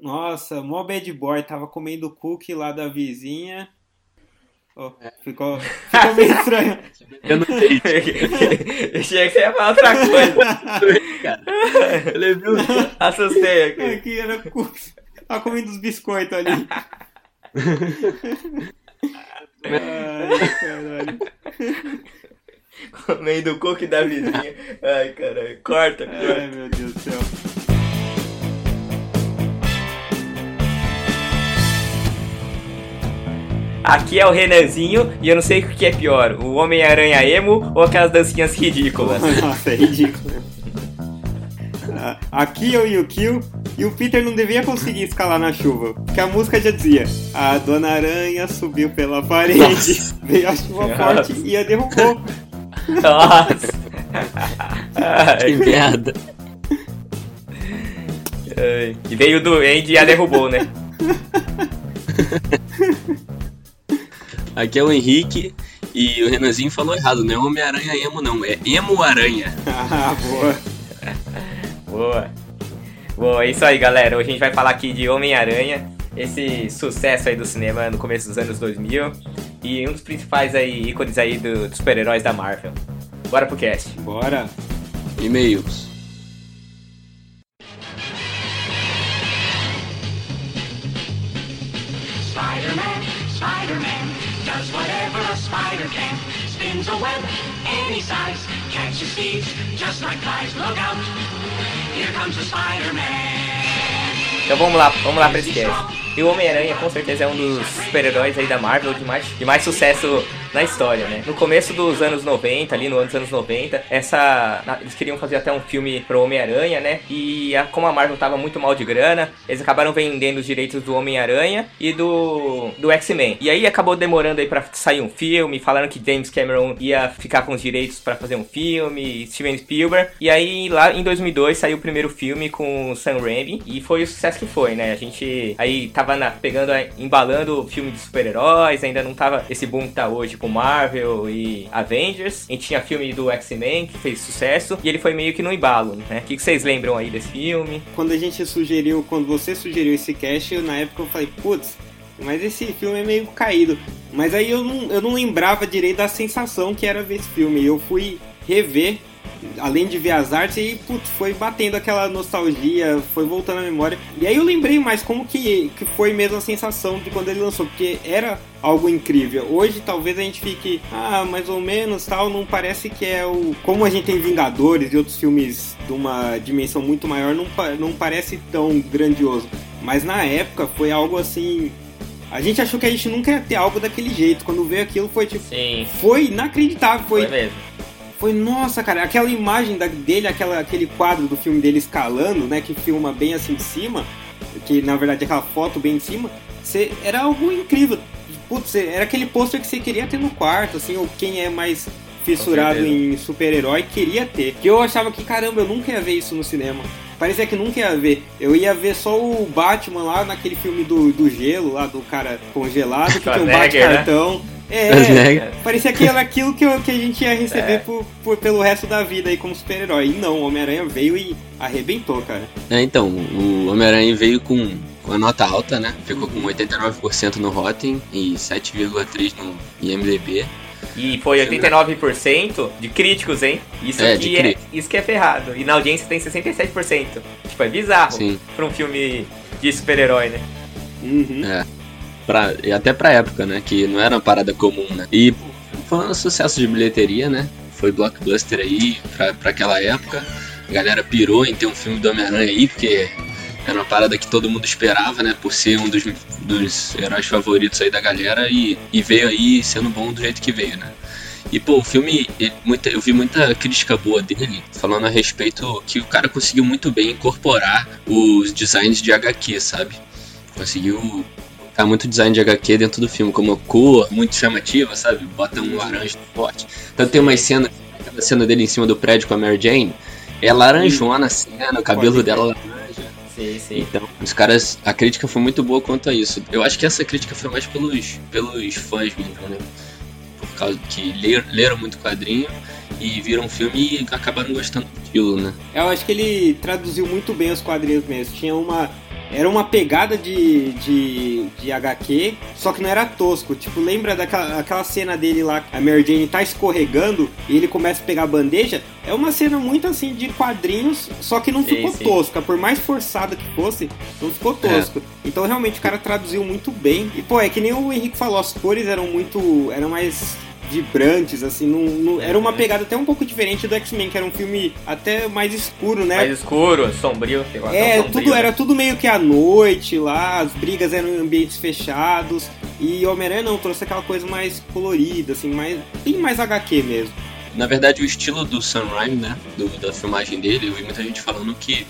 Nossa, mó bad boy, tava comendo cookie lá da vizinha. Oh, ficou, ficou meio estranho. Eu não sei. Eu achei que você ia falar outra coisa. cara. Eu levei um... Assustei aqui. Aqui era cookie. Tava comendo os biscoitos ali. Ai, caralho. Comendo o cookie da vizinha. Ai, caralho. Corta, corta. Ai, meu Deus do céu. Aqui é o Renanzinho e eu não sei o que é pior, o Homem-Aranha emo ou aquelas dancinhas ridículas. Nossa, é ridículo. Ah, Aqui é o Yukio e o Peter não devia conseguir escalar na chuva, porque a música já dizia: A Dona Aranha subiu pela parede, Nossa. veio a chuva Nossa. forte e a derrubou. Nossa. Que merda. E veio do Andy e a derrubou, né? Aqui é o Henrique e o Renanzinho falou errado, não é Homem-Aranha emo não, é Emo-Aranha. Ah, boa. Boa. Boa, é isso aí, galera. Hoje a gente vai falar aqui de Homem-Aranha, esse sucesso aí do cinema no começo dos anos 2000 e um dos principais aí ícones aí do- dos super-heróis da Marvel. Bora pro cast. Bora. E-mails. Spider-Man, Spider-Man, does whatever a spider can. Spins a web any size, catches thieves just like flies. Look out, here comes the Spider-Man. Então vamos lá, vamos lá pra esse cast. E o Homem-Aranha com certeza é um dos super-heróis aí da Marvel de mais, de mais sucesso na história, né? No começo dos anos 90, ali no ano dos anos 90, essa. Eles queriam fazer até um filme pro Homem-Aranha, né? E a- como a Marvel tava muito mal de grana, eles acabaram vendendo os direitos do Homem-Aranha e do. do X-Men. E aí acabou demorando aí pra sair um filme, falaram que James Cameron ia ficar com os direitos pra fazer um filme, Steven Spielberg. E aí lá em 2002 saiu o primeiro filme com o Sam Raimi e foi o sucesso que foi, né? A gente aí tava na- pegando, embalando filme de super-heróis, ainda não tava esse boom que tá hoje com Marvel e Avengers. Gente tinha filme do X-Men que fez sucesso e ele foi meio que no embalo, né? O que, que vocês lembram aí desse filme? Quando a gente sugeriu, quando você sugeriu esse cast, eu, na época eu falei, putz, mas esse filme é meio caído. Mas aí eu não, eu não lembrava direito da sensação que era ver esse filme. Eu fui rever, além de ver as artes, e putz, foi batendo aquela nostalgia, foi voltando à memória. E aí eu lembrei mais como que, que foi mesmo a sensação de quando ele lançou, porque era algo incrível. Hoje talvez a gente fique, ah, mais ou menos, tal, não parece que é o. Como a gente tem Vingadores e outros filmes de uma dimensão muito maior, não, não parece tão grandioso. Mas na época foi algo assim. A gente achou que a gente nunca ia ter algo daquele jeito. Quando veio aquilo foi tipo. Sim, Foi inacreditável. foi, Foi. Foi nossa, cara. Aquela imagem da- dele, aquela, aquele quadro do filme dele escalando, né? Que filma bem assim de cima. Que na verdade é aquela foto bem em cima. Você, era algo incrível. Putz, era aquele pôster que você queria ter no quarto, assim, ou quem é mais fissurado em super-herói queria ter. Que eu achava que, caramba, eu nunca ia ver isso no cinema. Parecia que nunca ia ver. Eu ia ver só o Batman lá naquele filme do, do gelo, lá do cara congelado, que tem o Schwarzenegger, né? É, parecia que era aquilo que, que a gente ia receber É. por, por- pelo resto da vida aí como super-herói. E não, o Homem-Aranha veio e arrebentou, cara. É, então, o Homem-Aranha veio com, com a nota alta, né? Ficou com 89% no Rotten e 7,3% no IMDB. E foi 89% de críticos, hein? Isso É, aqui de é, isso que é ferrado. E na audiência tem 67%. Tipo, é bizarro Sim. pra um filme de super-herói, né? Uhum. É. Pra, até pra época, né? Que não era uma parada comum, né? E um sucesso de bilheteria, né? Foi blockbuster aí pra, pra aquela época. A galera pirou em ter um filme do Homem-Aranha aí, porque era uma parada que todo mundo esperava, né? Por ser um dos, dos heróis favoritos aí da galera e, e veio aí sendo bom do jeito que veio, né? E pô, o filme, ele- muita, eu vi muita crítica boa dele, falando a respeito que o cara conseguiu muito bem incorporar os designs de HQ, sabe? Conseguiu muito design de HQ dentro do filme, como cor muito chamativa, sabe? Bota um laranja forte. Tanto tem umas cenas, aquela cena dele em cima do prédio com a Mary Jane, é laranjona a cena, o cabelo dela laranja. Sim, sim. Então, os caras, a crítica foi muito boa quanto a isso. Eu acho que essa crítica foi mais pelos, pelos fãs mesmo, né? Por causa que leram, leram muito quadrinho e viram o filme e acabaram gostando daquilo, né? Eu acho que ele traduziu muito bem os quadrinhos mesmo. Tinha uma. Era uma pegada de, de, de HQ, só que não era tosco. Tipo, lembra daquela aquela cena dele lá, a Mary Jane tá escorregando e ele começa a pegar a bandeja? É uma cena muito assim de quadrinhos, só que não Sim, ficou sim. tosca. Por mais forçada que fosse, não ficou tosco. Então realmente o cara traduziu muito bem. E pô, é que nem o Henrique falou, as cores eram muito. eram mais vibrantes, assim, não, não- era uma pegada até um pouco diferente do X-Men, que era um filme até mais escuro, né? Mais escuro, sombrio. tem uma É, sombrio, tudo né? era tudo meio que à noite lá, as brigas eram em ambientes fechados. E Homem-Aranha não, trouxe aquela coisa mais colorida, assim, mais. bem mais HQ mesmo. Na verdade, o estilo do Sam Raimi, né, do- da filmagem dele, eu vi muita gente falando que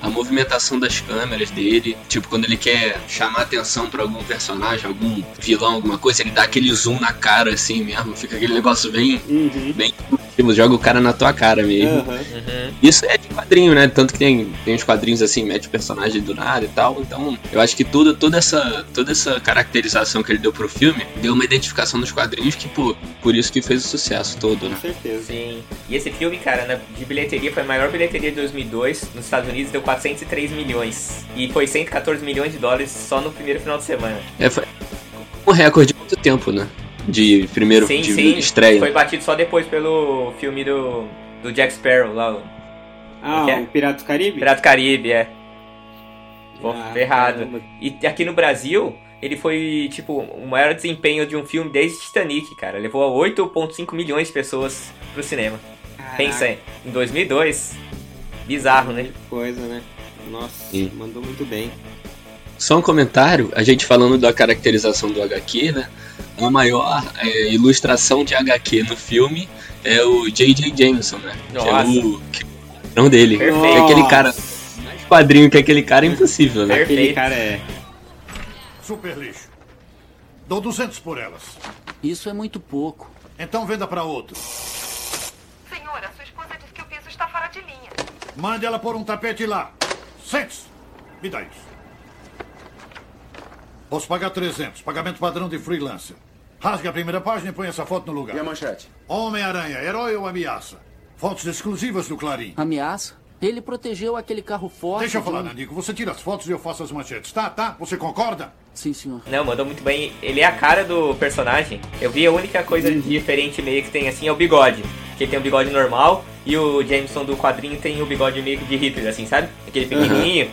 a movimentação das câmeras dele, tipo, quando ele quer chamar atenção pra algum personagem, algum vilão, alguma coisa, ele dá aquele zoom na cara, assim mesmo, fica aquele negócio bem, Uhum. bem, tipo, joga o cara na tua cara mesmo. Uhum. Isso é de quadrinho, né? Tanto que tem, tem uns quadrinhos assim, mete o personagem do nada e tal. Então, eu acho que tudo, toda, essa, toda essa caracterização que ele deu pro filme deu uma identificação nos quadrinhos que, pô, por isso que fez o sucesso todo, Com né? certeza. Sim. E esse filme, cara, na- de bilheteria foi a maior bilheteria de 2002 nos Estados Unidos, deu 403 milhões. E foi 114 milhões de dólares só no primeiro final de semana. É, foi um recorde de muito tempo, né? De primeiro sim, de sim. estreia. Foi batido só depois pelo filme do, do Jack Sparrow, lá, o Ah, que é? o Piratas do Caribe? Pirata do Caribe, é. Pô, Ah, ferrado. caramba. E aqui no Brasil, ele foi, tipo, o maior desempenho de um filme desde Titanic, cara. Levou 8,5 milhões de pessoas pro cinema. Caraca, Pensa aí, em 2002. Bizarro, né? que coisa, né? Nossa, Sim. mandou muito bem. Só um comentário, a gente falando da caracterização do HQ, né? A maior é, ilustração de HQ no filme é o J.J. Jameson, né? Que é o que é o patrão dele. Perfeito. Que é aquele cara, mais quadrinho que aquele cara é impossível, né? Perfeito. Aquele cara é. Super lixo. Dou 200 por elas. Isso é muito pouco. Então venda para outro. Senhora, sua esposa disse que o piso está fora de linha. Mande ela pôr um tapete lá. Sente-se. Me dá isso. Posso pagar 300. Pagamento padrão de freelancer. Rasgue a primeira página e põe essa foto no lugar. E a manchete? Homem-Aranha, herói ou ameaça? Fotos exclusivas do Clarim. Ameaça? Ele protegeu aquele carro forte. Deixa eu de falar, um- Nanico. Você tira as fotos e eu faço as manchetes. Tá, tá? Você concorda? Sim, senhor. Não, mandou muito bem. Ele é a cara do personagem. Eu vi a única coisa diferente meio que tem assim é o bigode. Que ele tem um bigode normal e o Jameson do quadrinho tem o bigode meio que de Hitler, assim, sabe? Aquele pequenininho.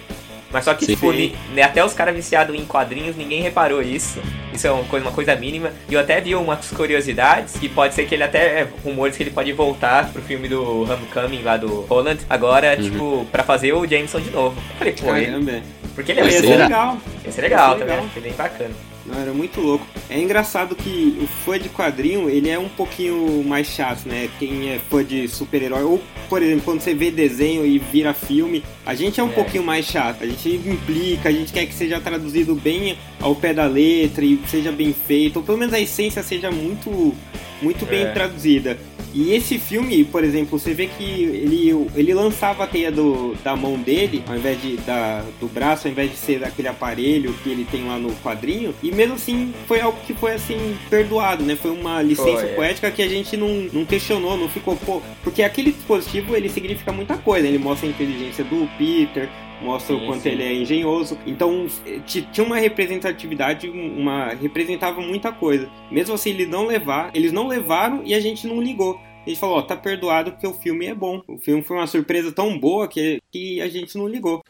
Mas só que, Sim. tipo, ni- né, até os caras viciados em quadrinhos, ninguém reparou isso. Isso é uma coisa, uma coisa mínima. E eu até vi umas curiosidades que pode ser que ele até. é, rumores que ele pode voltar pro filme do Homecoming lá do Holland. Agora, tipo, pra fazer o Jameson de novo. Eu falei, pô, ele, Caramba. porque ele é Ia Vai ser muito ser legal. Esse é legal Ia ser também, legal. é bem bacana. Não, era muito louco. É engraçado que o fã de quadrinho, ele é um pouquinho mais chato, né? Quem é fã de super-herói, ou, por exemplo, quando você vê desenho e vira filme, a gente é um É. pouquinho mais chato. A gente implica, a gente quer que seja traduzido bem ao pé da letra e seja bem feito, ou pelo menos a essência seja muito, muito bem É. traduzida. E esse filme, por exemplo, você vê que ele, ele lançava a teia do, da mão dele, ao invés de da, do braço, ao invés de ser daquele aparelho que ele tem lá no quadrinho. E mesmo assim, foi algo que foi assim, perdoado, né? Foi uma licença é. poética que a gente não, não questionou, não ficou, pô. Porque aquele dispositivo ele significa muita coisa. Ele mostra a inteligência do Peter, mostra o Sim, quanto sim. ele é engenhoso. Então ti- tinha uma representatividade, uma representava muita coisa. Mesmo assim ele não levar, eles não levaram e a gente não ligou. Gente falou, ó, tá perdoado porque o filme é bom. O filme foi uma surpresa tão boa que, que a gente não ligou.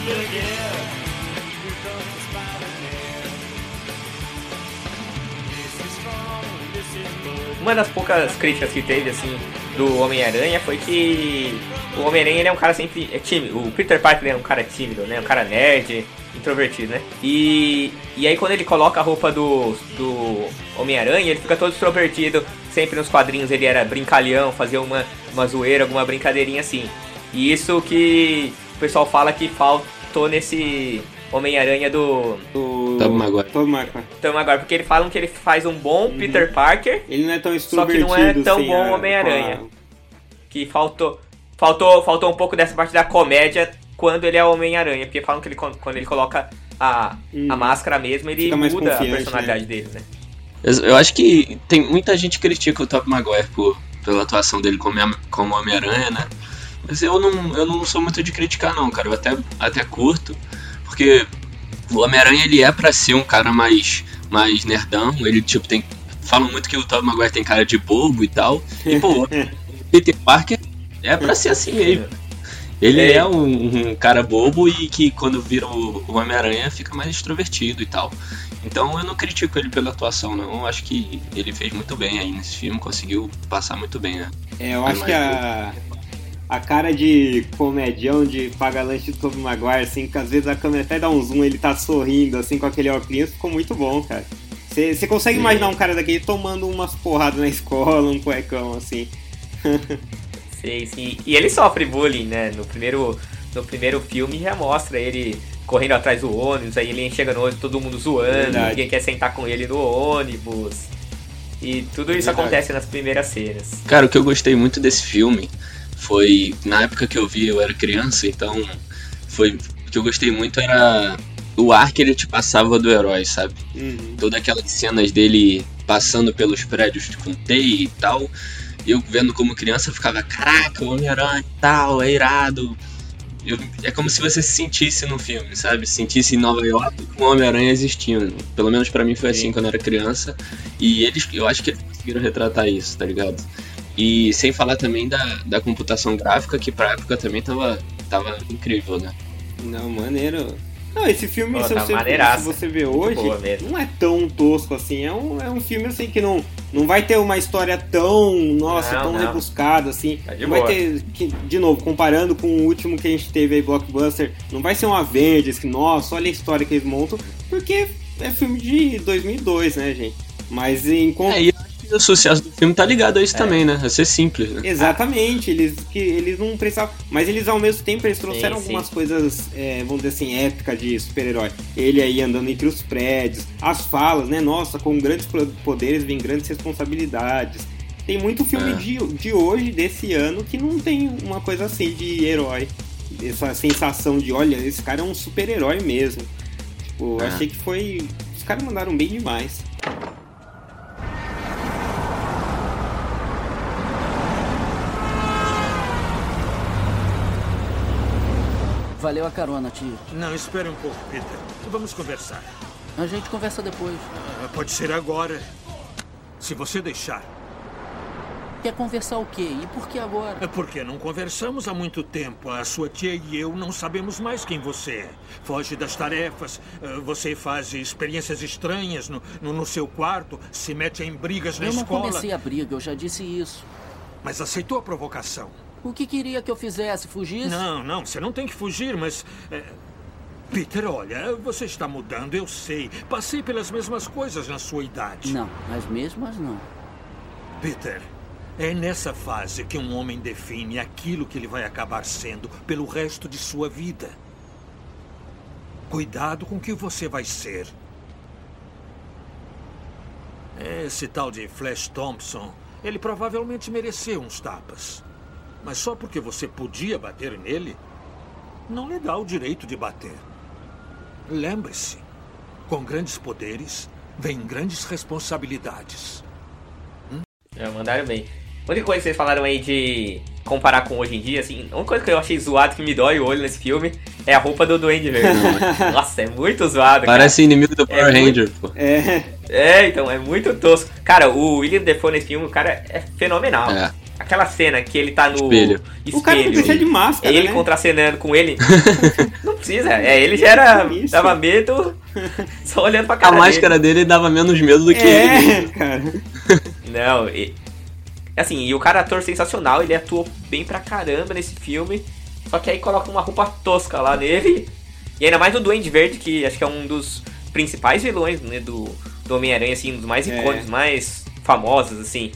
Spider-Man, Uma das poucas críticas que teve, assim, do Homem-Aranha foi que o Homem-Aranha ele é um cara sempre é tímido. O Peter Parker é um cara tímido, né? Um cara nerd, introvertido, né? E, e aí quando ele coloca a roupa do, do Homem-Aranha, ele fica todo extrovertido. Sempre nos quadrinhos ele era brincalhão, fazia uma, uma zoeira, alguma brincadeirinha assim. E isso que o pessoal fala que faltou nesse Homem-Aranha do Do Tobey Maguire. Tobey Maguire. Tom Maguire, porque eles falam que ele faz um bom Peter Parker Ele não é tão Só que extrovertido. não é tão sem bom a- Homem-Aranha. que faltou faltou faltou um pouco dessa parte da comédia quando ele é o Homem-Aranha, porque falam que ele, quando ele coloca a, a máscara mesmo, ele muda a confiante, personalidade dele, né? Eu acho que tem muita gente que critica o Tobey Maguire por, pela atuação dele como, como Homem-Aranha, né? Mas eu não, eu não sou muito de criticar não, cara. Eu até, até curto, porque o Homem-Aranha ele é pra ser um cara mais, mais nerdão. Ele, tipo, tem... Falam muito que o Tobey Maguire tem cara de bobo e tal. E, pô, o Peter Parker é pra ser assim mesmo. Ele É. é, um, um cara bobo e que quando vira o, o Homem-Aranha fica mais extrovertido e tal. Então eu não critico ele pela atuação, não. Eu acho que ele fez muito bem aí nesse filme, conseguiu passar muito bem, né? É, eu acho que a, a cara de comedião de paga lanche do Tobey Maguire, assim, que às vezes a câmera até dá um zoom, ele tá sorrindo, assim, com aquele óculos, ficou muito bom, cara. Você consegue imaginar um cara daquele tomando umas porradas na escola, um cuecão, assim. Sim, sim. E ele sofre bullying, né? No primeiro, no primeiro filme já mostra ele correndo atrás do ônibus, aí ele chega no ônibus, todo mundo zoando, Verdade. ninguém quer sentar com ele no ônibus. E tudo isso Verdade. acontece nas primeiras cenas. Cara, o que eu gostei muito desse filme foi. Na época que eu vi, eu era criança, então. Foi. O que eu gostei muito era o ar que ele te passava do herói, sabe? Uhum. Todas aquelas cenas dele passando pelos prédios com teia e tal. Eu vendo como criança eu ficava, caraca, o Homem-Aranha e tal, é irado. Eu- é como se você se sentisse no filme, sabe? Se Sentisse em Nova York com o Homem-Aranha existindo. Pelo menos pra mim foi assim Sim. quando eu era criança. E eles, eu acho que eles conseguiram retratar isso, tá ligado? E sem falar também da, da computação gráfica, que pra época também tava, tava incrível, né? Não, maneiro. Não, esse filme, Pô, se, tá você, se você vê hoje, não é tão tosco assim. É um, é um filme assim que não, não vai ter uma história tão, nossa, Não, tão não. rebuscada assim. Tá de não vai ter, que, de novo, comparando com o último que a gente teve aí, Blockbuster, não vai ser um Avengers, que, nossa, olha a história que eles montam, porque é filme de 2002, né, gente? Mas em É, e o sucesso do filme tá ligado a isso também, né? A ser simples, né? Exatamente, eles que eles não precisavam, mas eles ao mesmo tempo eles trouxeram Sim, sim. algumas coisas, é, vamos dizer assim, épicas de super-herói. Ele aí andando entre os prédios, as falas, né? Nossa, com grandes poderes vem grandes responsabilidades. Tem muito filme É. de, de hoje, desse ano, que não tem uma coisa assim de herói. Essa sensação de, olha, esse cara é um super-herói mesmo. Tipo, É. achei que foi. Os caras mandaram bem demais. Valeu a carona, tio. Não, espere um pouco, Peter. Vamos conversar. A gente conversa depois. Ah, Pode ser agora. Se você deixar. Quer conversar o quê? E por que agora? É porque não conversamos há muito tempo. A sua tia e eu não sabemos mais quem você é. Foge das tarefas, ah, você faz experiências estranhas no, no, no seu quarto, se mete em brigas na Eu não escola. comecei a briga, eu já disse isso. Mas aceitou a provocação. O que queria que eu fizesse? Fugisse? Não, não, você não tem que fugir, mas. é, Peter, olha, você está mudando, eu sei. Passei pelas mesmas coisas na sua idade. Não, as mesmas não. Peter, é nessa fase que um homem define aquilo que ele vai acabar sendo pelo resto de sua vida. Cuidado com o que você vai ser. Esse tal de Flash Thompson, ele provavelmente mereceu uns tapas. Mas só porque você podia bater nele, não lhe dá o direito de bater. Lembre-se, com grandes poderes vem grandes responsabilidades. Já mandaram bem. A única coisa que vocês falaram aí de comparar com hoje em dia, assim, a única coisa que eu achei zoado que me dói o olho nesse filme é a roupa do Duende Verde. Nossa, é muito zoado, cara. Parece inimigo do Power muito- Ranger, pô. É. É, então, é muito tosco. Cara, o William Defoe nesse filme, o cara é fenomenal. É. Aquela cena que ele tá no Espelho. O cara não precisa de máscara, ele né? contracenando com ele. não precisa, é, ele já era, Isso. dava medo só olhando pra A cara máscara dele dava menos medo do que ele. É, cara. dele. Não, e, assim, e o cara é ator sensacional, ele atuou bem pra caramba nesse filme. Só que aí coloca uma roupa tosca lá nele. E ainda mais o Duende Verde, que acho que é um dos principais vilões né, do, do Homem-Aranha, assim, um dos mais É. icônicos, mais famosos, assim.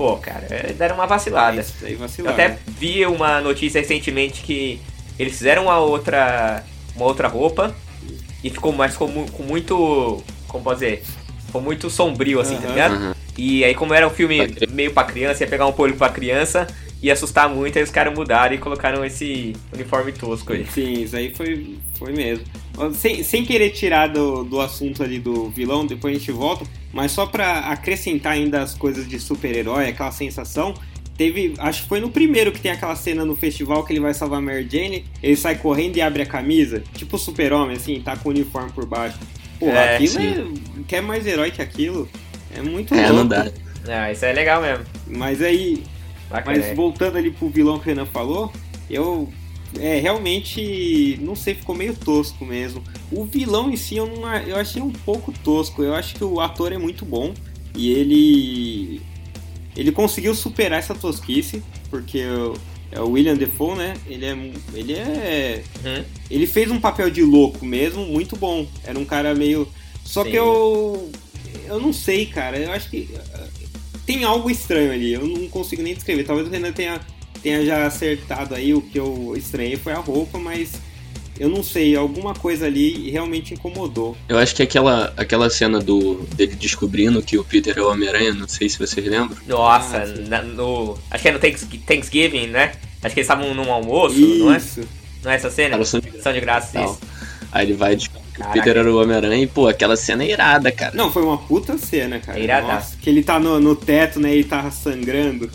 Pô, cara, é, deram uma vacilada. Isso aí Eu vacilaram. até vi uma notícia recentemente que eles fizeram uma outra, uma outra roupa e ficou mais com, com muito. Como pode dizer? Ficou muito sombrio, assim, tá Aham. ligado? Aham. E aí, como era um filme meio pra criança, ia pegar um público pra criança, ia assustar muito, aí os caras mudaram e colocaram esse uniforme tosco aí. Sim, isso aí foi, foi mesmo. Sem, sem querer tirar do, do assunto ali do vilão, depois a gente volta, mas só pra acrescentar ainda as coisas de super-herói, aquela sensação, teve, acho que foi no primeiro que tem aquela cena no festival que ele vai salvar a Mary Jane, ele sai correndo e abre a camisa, tipo o super-homem, assim, tá com o uniforme por baixo. Pô, É, aquilo sim. é, quer mais herói que aquilo? É muito É, louco. não dá. Ah, isso é legal mesmo. Mas aí, Bacana. mas voltando ali pro vilão que o Renan falou, eu é, realmente não sei, ficou meio tosco mesmo. O vilão em si eu, não, eu achei um pouco tosco. Eu acho que o ator é muito bom e ele ele conseguiu superar essa tosquice, porque o, é o William Defoe, né? Ele é ele é Uhum. ele fez um papel de louco mesmo, muito bom. Era um cara meio só Sim. que eu eu não sei, cara. Eu acho que uh, tem algo estranho ali. Eu não consigo nem descrever. Talvez o Renan tenha, tenha já acertado aí. O que eu estranhei foi a roupa, mas eu não sei. Alguma coisa ali realmente incomodou. Eu acho que aquela, aquela cena do dele descobrindo que o Peter é o Homem-Aranha, não sei se vocês lembram. Nossa, Ah, na- no. Acho que é no Thanks- Thanksgiving, né? Acho que eles estavam num almoço, não é? Isso. Não é essa cena? Era só de São de graça, tal. isso. Aí ele vai descobrir que o. Peter era o Homem-Aranha e, pô, aquela cena é irada, cara. Não, foi uma puta cena, cara. Iradaço. Nossa, que ele tá no, no teto, né? E tá sangrando.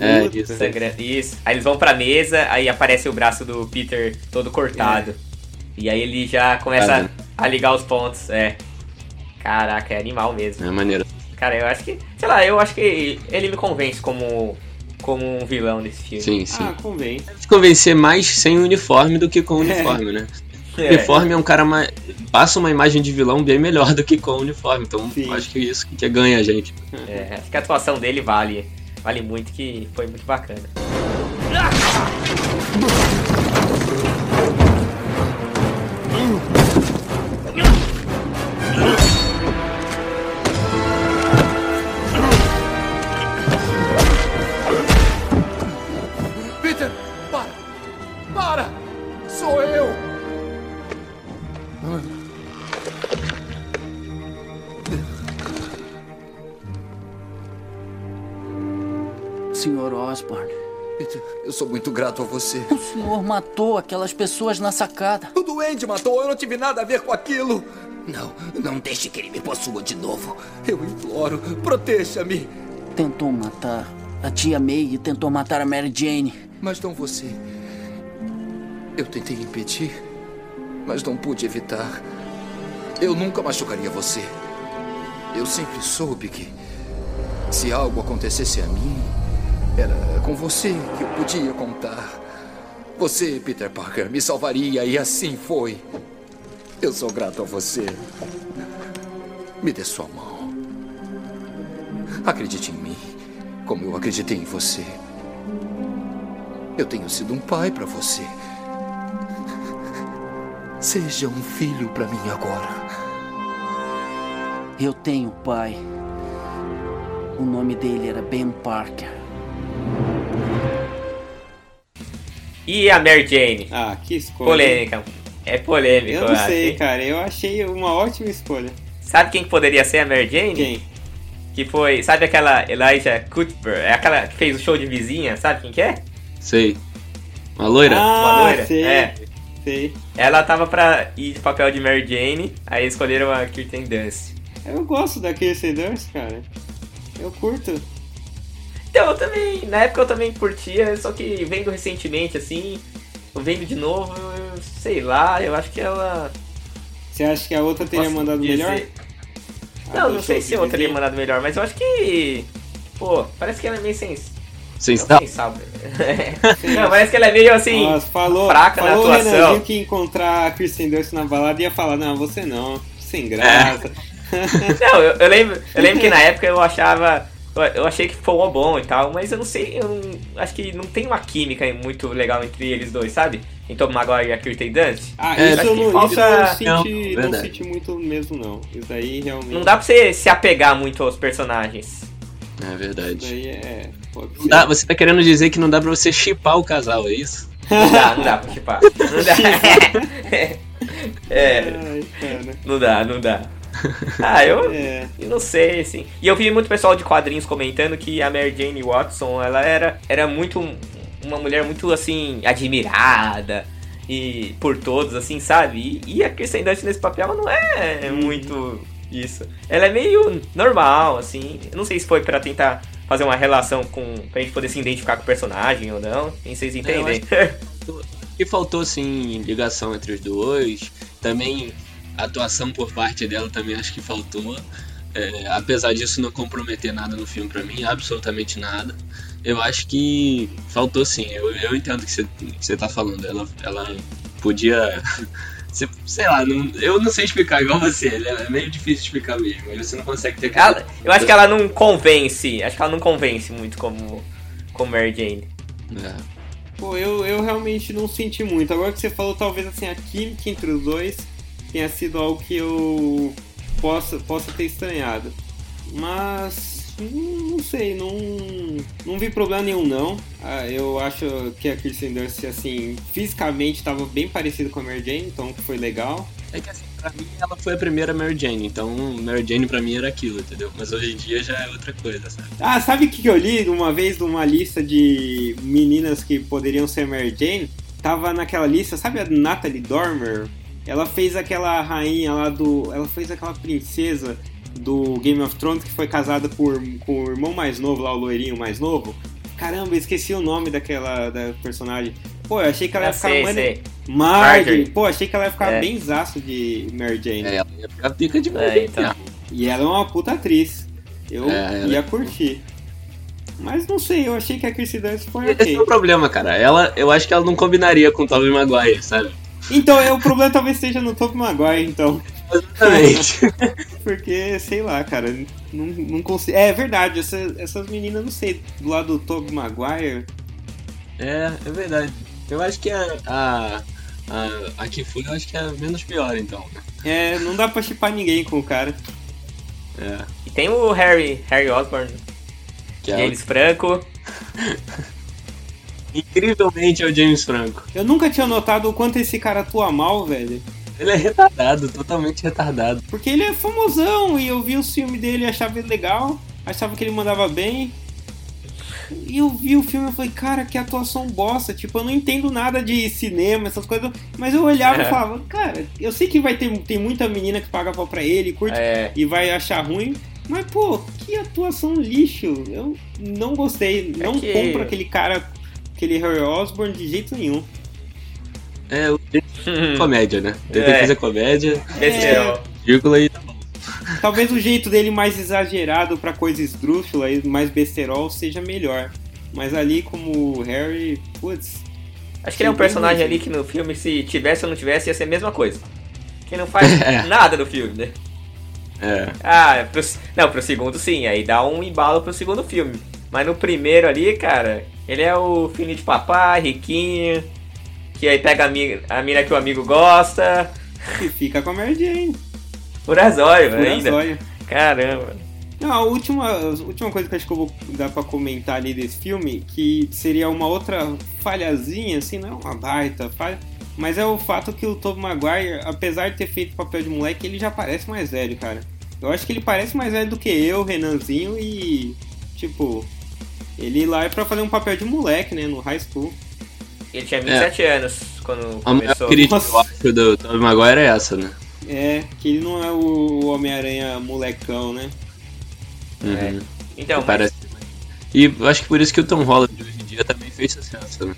É, isso. Sangrando. Isso. Aí eles vão pra mesa, aí aparece o braço do Peter todo cortado. E aí ele já começa É. A, a ligar os pontos. É. Caraca, é animal mesmo. É maneiro. Cara, eu acho que. Sei lá, eu acho que ele me convence como, como um vilão desse filme. Sim, sim. Ah, convém. Se convencer mais sem uniforme do que com o uniforme, né? O É. uniforme é um cara mais. passa uma imagem de vilão bem melhor do que com o uniforme. Então Sim. acho que é isso que ganha a gente. É, acho que a atuação dele vale. Vale muito, que foi muito bacana. Muito grato a você. o senhor matou aquelas pessoas na sacada. O duende matou, eu não tive nada a ver com aquilo. Não, não deixe que ele me possua de novo. Eu imploro, proteja-me. Tentou matar a tia May e tentou matar a Mary Jane. Mas não você. Eu tentei impedir, mas não pude evitar. Eu nunca machucaria você. Eu sempre soube que se algo acontecesse a mim, era com você que eu podia contar. Você, Peter Parker, me salvaria e assim foi. Eu sou grato a você. Me dê sua mão. Acredite em mim, como eu acreditei em você. Eu tenho sido um pai para você. Seja um filho para mim agora. Eu tenho pai. O nome dele era Ben Parker. E a Mary Jane? Ah, que escolha. Polêmica. É polêmico, Eu não sei, hein? cara. Eu achei uma ótima escolha. Sabe quem que poderia ser a Mary Jane? Quem? Que foi, sabe aquela Elijah Cuthbert? É aquela que fez o show de vizinha, sabe quem que é? Sei. Uma loira? Ah, Uma loira? sei. É. Sei. Ela tava pra ir de papel de Mary Jane, aí escolheram a Kirsten Dunst. Eu gosto da Kirsten Dunst, cara. Eu curto. Então, eu também, na época eu também curtia, só que vendo recentemente, assim, vendo de novo, eu, sei lá, eu acho que ela... Você acha que a outra teria posso mandado dizer- melhor? Não, Ah, não sei show se a outra teria mandado melhor, mas eu acho que... Pô, parece que ela é meio. Sem não, sal? não, parece que ela é meio assim, Nossa, falou, fraca na falou o atuação. Renanzinho que encontrar a Kirsten Dunst na balada ia falar, não, você não, sem graça. Não, eu, eu lembro, eu lembro que na época eu achava. Eu- achei que foi um bom e tal, mas eu não sei, eu não- acho que não tem uma química muito legal entre eles dois, sabe? Em Tom Maguire e a Kirsten Dunst. Ah, É, isso, eu não, falta- isso eu não Não, senti, não, verdade. senti muito mesmo, não. Isso aí realmente. Não dá pra você se apegar muito aos personagens. É Isso verdade. aí é. Não dá- você tá querendo dizer que não dá pra você chipar o casal, é isso? Não dá, não dá pra chipar. Não dá. é, Ai, cara. não dá, não dá. Ah, eu, É. não sei, assim. E eu vi muito pessoal de quadrinhos comentando que a Mary Jane Watson, ela era, era muito um- uma mulher muito, assim, admirada e por todos, assim, sabe? E, e a Dunst nesse papel não é muito isso. Ela é meio normal, assim. Eu não sei se foi pra tentar fazer uma relação com... pra gente poder se identificar com o personagem ou não. Nem vocês entendem. que faltou assim ligação entre os dois. Também atuação por parte dela também acho que faltou. É, apesar disso não comprometer nada no filme pra mim, absolutamente nada. Eu acho que faltou sim. Eu, eu entendo o que você tá falando. Ela, ela podia. se- Sei lá, não- eu não sei explicar igual você, é meio difícil explicar mesmo. Você não consegue ter Ela- eu acho que ela não convence. Acho que ela não convence muito como, como Mary Jane. É. Pô, eu, eu realmente não senti muito. Agora que você falou, talvez assim, a química entre os dois tenha sido algo que eu possa, possa ter estranhado. Mas não sei, não, não vi problema nenhum não. Ah, eu acho que a Kirsten Dunst, assim, fisicamente estava bem parecida com a Mary Jane, então foi legal. É que assim, pra mim ela foi a primeira Mary Jane, então Mary Jane pra mim era aquilo, entendeu? Mas hoje em dia já é outra coisa, sabe? Ah, sabe o que, que eu li uma vez numa lista de meninas que poderiam ser Mary Jane? Tava naquela lista, sabe a Natalie Dormer? Ela fez aquela rainha lá do. Ela fez aquela princesa do Game of Thrones que foi casada por, com o irmão mais novo, lá o loirinho mais novo. Caramba, eu esqueci o nome daquela da personagem. Pô, eu achei que ela ia Ah, ficar sei, mane- sei. Marjorie. Pô, achei que ela ia ficar É. bem zaço de Mary Jane. É, ela ia ficar pica de É, então. E ela é uma puta atriz. Eu É, ela ia é- curtir. Mas não sei, eu achei que a Kirsten Dunst foi Esse ok. é o problema, cara. Ela, eu acho que ela não combinaria com o Tobey Maguire, sabe? Então, é, o problema talvez seja no Tobey Maguire, então. Exatamente. Porque, sei lá, cara, não, não consigo... É verdade, essa- essas meninas, não sei, do lado do Tobey Maguire... é, é verdade. Eu acho que a, a, a, a que foi, eu acho que é a menos pior, então. É, não dá pra chipar ninguém com o cara. É. E tem o Harry, Harry Osborn, Que é James Franco. incrivelmente é o James Franco. Eu nunca tinha notado o quanto esse cara atua mal, velho. Ele é retardado, totalmente retardado. Porque ele é famosão e eu vi o filme dele e achava ele legal, achava que ele mandava bem. E eu vi o filme e falei, cara, que atuação bosta. Tipo, eu não entendo nada de cinema, essas coisas. Mas eu olhava e É. falava, cara, eu sei que vai ter tem muita menina que paga pau pra ele, curte É. e vai achar ruim. Mas, pô, que atuação lixo. Eu não gostei. não que- compro aquele cara, aquele Harry Osborn de jeito nenhum. É, o- comédia, né? Ele tem É. que fazer comédia, Besterol. vírgula e. Talvez o jeito dele mais exagerado pra coisa esdrúxula e mais besterol seja melhor. Mas ali como o Harry, putz. Acho que ele é um personagem ali que no filme, se tivesse ou não tivesse, ia ser a mesma coisa. Que não faz É. nada no filme, né? É. Ah, pro, não, pro segundo sim, aí dá um embalo pro segundo filme. Mas no primeiro ali, cara, ele é o filho de papai, riquinho, que aí pega a, mi- a mina que o amigo gosta, E fica com a Mary Jane. Furazóio Fura ainda. zóio. Caramba. Não, a última, a última coisa que acho que eu vou dar pra comentar ali desse filme, que seria uma outra falhazinha, assim, não é uma baita falha, mas é o fato que o Tobey Maguire, apesar de ter feito o papel de moleque, ele já parece mais velho, cara. Eu acho que ele parece mais velho do que eu, Renanzinho, e, tipo, ele lá é pra fazer um papel de moleque, né, no high school. Ele tinha 27 anos quando A começou. crítica, Nossa. eu acho, do Tobey Maguire é essa, né? É, que ele não é o Homem-Aranha molecão, né? Uhum. Então, mas, Parece. E eu acho que por isso que o Tom Holland hoje em dia também fez sucesso, né?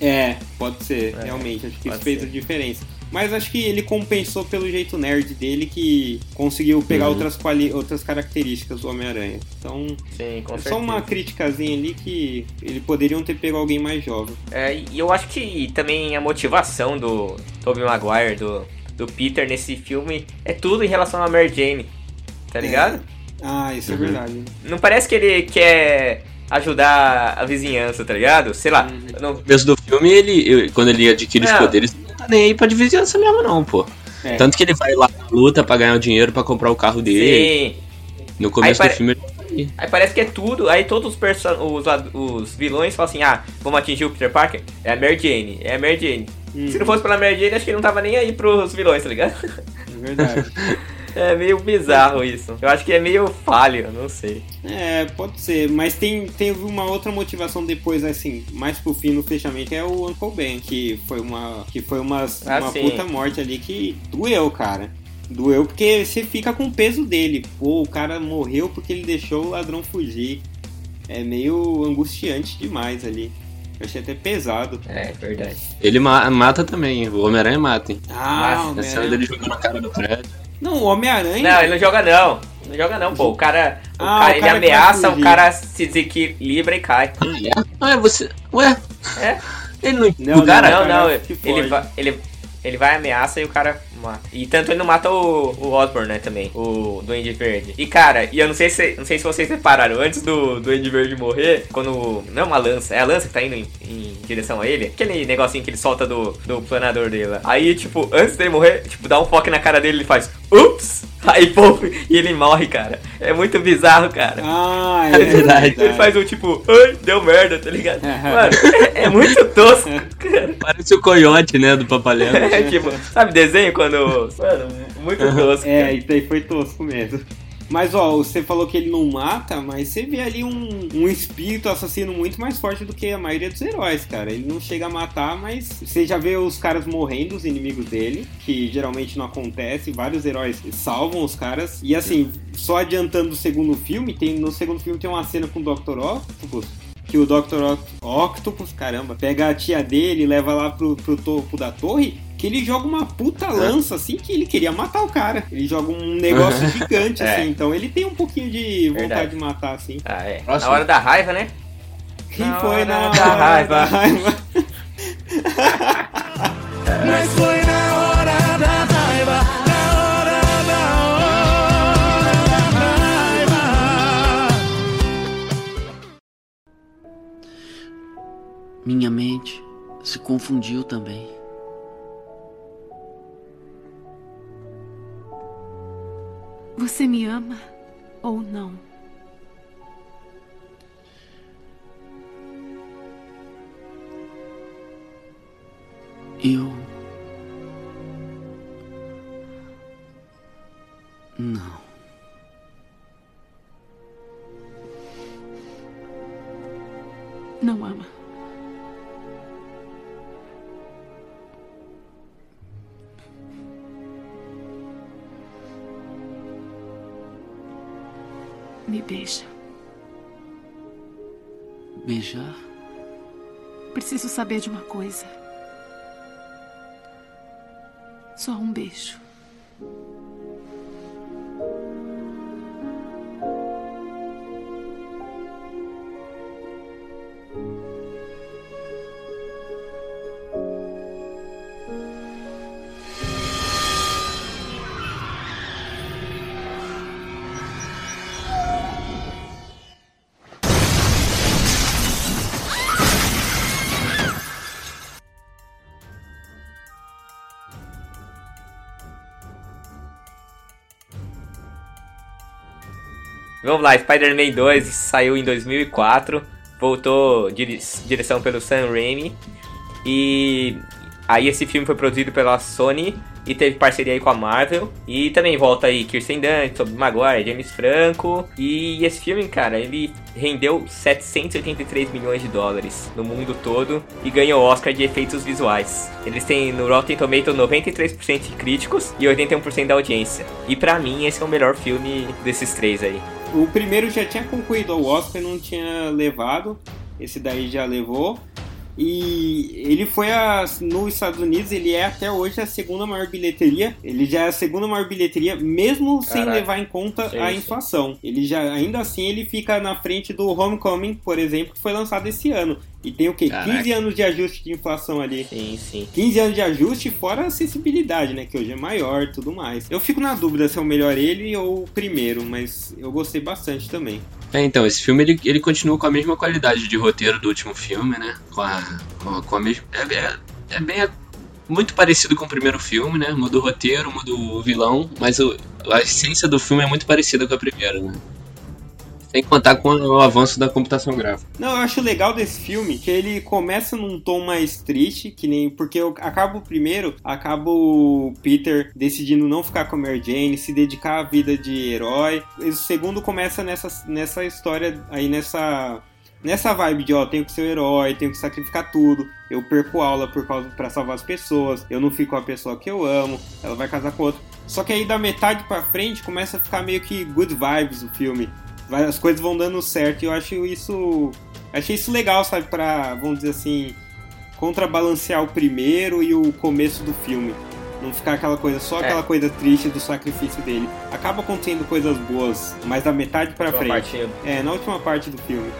É, pode ser, É, realmente. Acho que isso pode fez ser. a diferença. Mas acho que ele compensou pelo jeito nerd dele que conseguiu pegar Uhum. outras, quali outras características do Homem-Aranha. Então, sim, é só uma criticazinha ali que eles poderiam ter pego alguém mais jovem. É, e eu acho que também a motivação do Tobey Maguire, do, do Peter nesse filme, é tudo em relação a Mary Jane. Tá ligado? Ah, isso Uhum. é verdade. Não parece que ele quer ajudar a vizinhança, tá ligado? Sei lá. Uhum. Não, No começo do filme, ele, quando ele adquire os Não. poderes, ele não tá nem aí pra vizinhança mesmo, não, pô. É. Tanto que ele vai lá na luta pra ganhar o dinheiro pra comprar o carro dele. sim. No começo Aí do filme, ele tá aí. Aí parece que é tudo. Aí todos os, perso- os, os vilões falam assim: ah, vamos atingir o Peter Parker? É a Mary Jane, é a Mary Jane. Uhum. Se não fosse pela Mary Jane, acho que ele não tava nem aí pros vilões, tá ligado? É verdade. É meio bizarro isso. Eu acho que é meio falho, não sei. É, pode ser, mas tem, tem uma outra motivação depois, assim, mais pro fim no fechamento, é o Uncle Ben, que foi uma, que foi uma, Ah, uma sim. puta morte ali que doeu, cara. Doeu porque você fica com o peso dele. Pô, o cara morreu porque ele deixou o ladrão fugir. É meio angustiante demais ali. Eu achei até pesado. É, verdade. Ele ma- mata também, o Homem-Aranha mata, hein? Ah, Na cena Homem-Aranha. dele jogando a cara do prédio. Não, o Homem-Aranha. Não, ele não joga não. Não joga não, pô. O cara, o Ah, cara o ele cara que vai ameaça, o cara se desequilibra e cai. Ah, é você. Ué? É? Ele não. Não, o cara. não, não, cara ele, vai, ele, ele vai ameaça e o cara E tanto ele não mata o, o Osborn, né, também, o Duende Verde. E cara, e eu não sei se, não sei se vocês repararam, antes do Duende Verde morrer, quando, não é uma lança, é a lança que tá indo em, em direção a ele, aquele negocinho que ele solta do, do planador dele. Aí, tipo, antes dele morrer, tipo, dá um foco na cara dele, ele faz, ups! Aí, pô, e ele morre, cara. É muito bizarro, cara. Ah, é, É verdade. Ele faz um tipo, ai, deu merda, tá ligado? Mano, é, é muito tosco, cara. Parece o coiote, né? Do Papalhão. É, tipo, sabe desenho quando. Mano, muito tosco. É, cara. isso foi tosco mesmo. Mas ó, você falou que ele não mata, mas você vê ali um, um espírito assassino muito mais forte do que a maioria dos heróis, cara. Ele não chega a matar, mas você já vê os caras morrendo, os inimigos dele, que geralmente não acontece. Vários heróis salvam os caras. E assim, só adiantando o segundo filme, tem no segundo filme tem uma cena com o Dr. Octopus. Que o Dr. Oct- Octopus, caramba, pega a tia dele leva lá pro, pro topo da torre que ele joga uma puta lança, assim, que ele queria matar o cara. Ele joga um negócio gigante, É. assim. Então ele tem um pouquinho de vontade Verdade. de matar, assim. Ah, é. Próximo. Na hora da raiva, né? Quem Na foi hora na da hora raiva. da raiva? Mas foi na hora da raiva, na hora da hora da raiva. Minha mente se confundiu também. Você me ama ou não? Eu. Não. Não ama. Me beija. Beijar? Preciso saber de uma coisa. Só um beijo. Vamos lá, Spider-Man 2 saiu em 2004, voltou dire- direção pelo Sam Raimi e aí esse filme foi produzido pela Sony e teve parceria aí com a Marvel e também volta aí Kirsten Dunst, Tobey Maguire, James Franco e esse filme, cara, ele rendeu 783 milhões de dólares no mundo todo e ganhou Oscar de efeitos visuais. Eles têm no Rotten Tomatoes 93% de críticos e 81% da audiência. E pra mim esse é o melhor filme desses três aí. O primeiro já tinha concorrido ao Oscar, não tinha levado. Esse daí já levou. E ele foi a, nos Estados Unidos, ele é até hoje a segunda maior bilheteria. Ele já é a segunda maior bilheteria, mesmo sem Caraca. levar em conta a inflação. Ele já, ainda assim, ele fica na frente do Homecoming, por exemplo, que foi lançado esse ano. E tem o quê? Caraca. 15 anos de ajuste de inflação ali. Sim, sim. 15 anos de ajuste, fora a acessibilidade, né? Que hoje é maior e tudo mais. Eu fico na dúvida se é o melhor ele ou o primeiro, mas eu gostei bastante também. É, então, esse filme ele, ele continua com a mesma qualidade de roteiro do último filme, né? Com a, com a, com a mesma. É, é, é bem. Muito parecido com o primeiro filme, né? Muda o roteiro, muda o vilão, mas o, a essência do filme é muito parecida com a primeira, né? Sem contar com o avanço da computação gráfica. Não, eu acho legal desse filme que ele começa num tom mais triste, que nem. Porque eu acabo o primeiro, acaba o Peter decidindo não ficar com a Mary Jane, se dedicar à vida de herói. E o segundo começa nessa, nessa história aí, nessa. Nessa vibe de, ó, tenho que ser o herói, tenho que sacrificar tudo, eu perco aula por causa para salvar as pessoas, eu não fico com a pessoa que eu amo, ela vai casar com outro. Só que aí da metade pra frente começa a ficar meio que good vibes o filme. Vai- As coisas vão dando certo e eu acho isso. Achei isso legal, sabe? Pra, vamos dizer assim, contrabalancear o primeiro e o começo do filme. Não ficar aquela coisa, só É. aquela coisa triste do sacrifício dele. Acaba acontecendo coisas boas, mas da metade pra frente. É, na última parte do filme.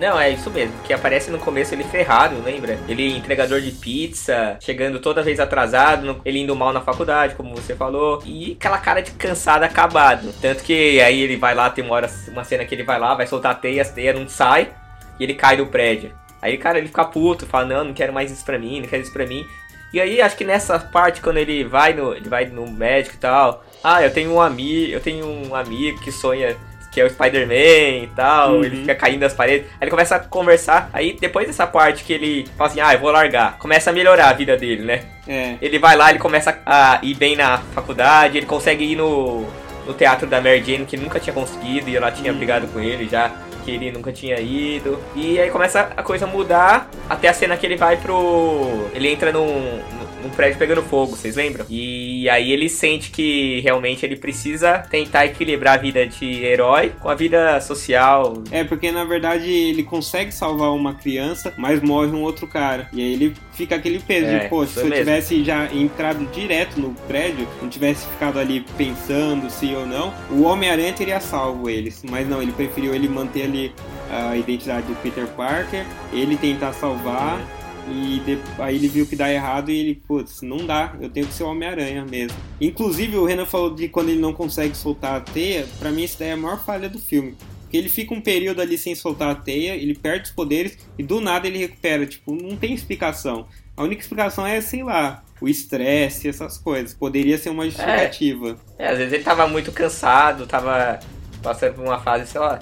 Não, é isso mesmo, que aparece no começo ele ferrado, lembra? Ele entregador de pizza, chegando toda vez atrasado, ele indo mal na faculdade, como você falou, e aquela cara de cansado acabado. Tanto que aí ele vai lá, tem uma hora, uma cena que ele vai lá, vai soltar a teia, as teias não sai, e ele cai do prédio. Aí, cara, ele fica puto, fala, não, não quero mais isso pra mim, não quero isso pra mim. E aí, acho que nessa parte, quando ele vai no, ele vai no médico e tal, ah, eu tenho um amigo, eu tenho um amigo que sonha que é o Spider-Man e tal, Uhum. ele fica caindo das paredes. Aí ele começa a conversar. Aí depois dessa parte que ele fala assim, ah, eu vou largar, começa a melhorar a vida dele, né? É. Ele vai lá, ele começa a ir bem na faculdade, ele consegue ir no, no teatro da Mary Jane, que nunca tinha conseguido, e ela tinha brigado com ele já, que ele nunca tinha ido. E aí começa a coisa mudar, até a cena que ele vai pro... Ele entra num, num prédio pegando fogo, vocês lembram? E aí ele sente que realmente ele precisa tentar equilibrar a vida de herói com a vida social. É, porque na verdade ele consegue salvar uma criança, mas morre um outro cara. E aí ele fica aquele peso É, de, isso se eu mesmo. tivesse já entrado direto no prédio, não tivesse ficado ali pensando se ou não, o Homem-Aranha teria salvo eles. Mas não, ele preferiu ele manter ali a identidade do Peter Parker, ele tentar salvar. E de- aí ele viu que dá errado e ele, putz, não dá, eu tenho que ser o Homem-Aranha mesmo. Inclusive, o Renan falou de quando ele não consegue soltar a teia, pra mim isso daí é a maior falha do filme. Porque ele fica um período ali sem soltar a teia, ele perde os poderes e do nada ele recupera. Tipo, não tem explicação. A única explicação é, sei lá, o estresse, essas coisas. Poderia ser uma justificativa. É, às vezes ele tava muito cansado, tava passando por uma fase, sei lá,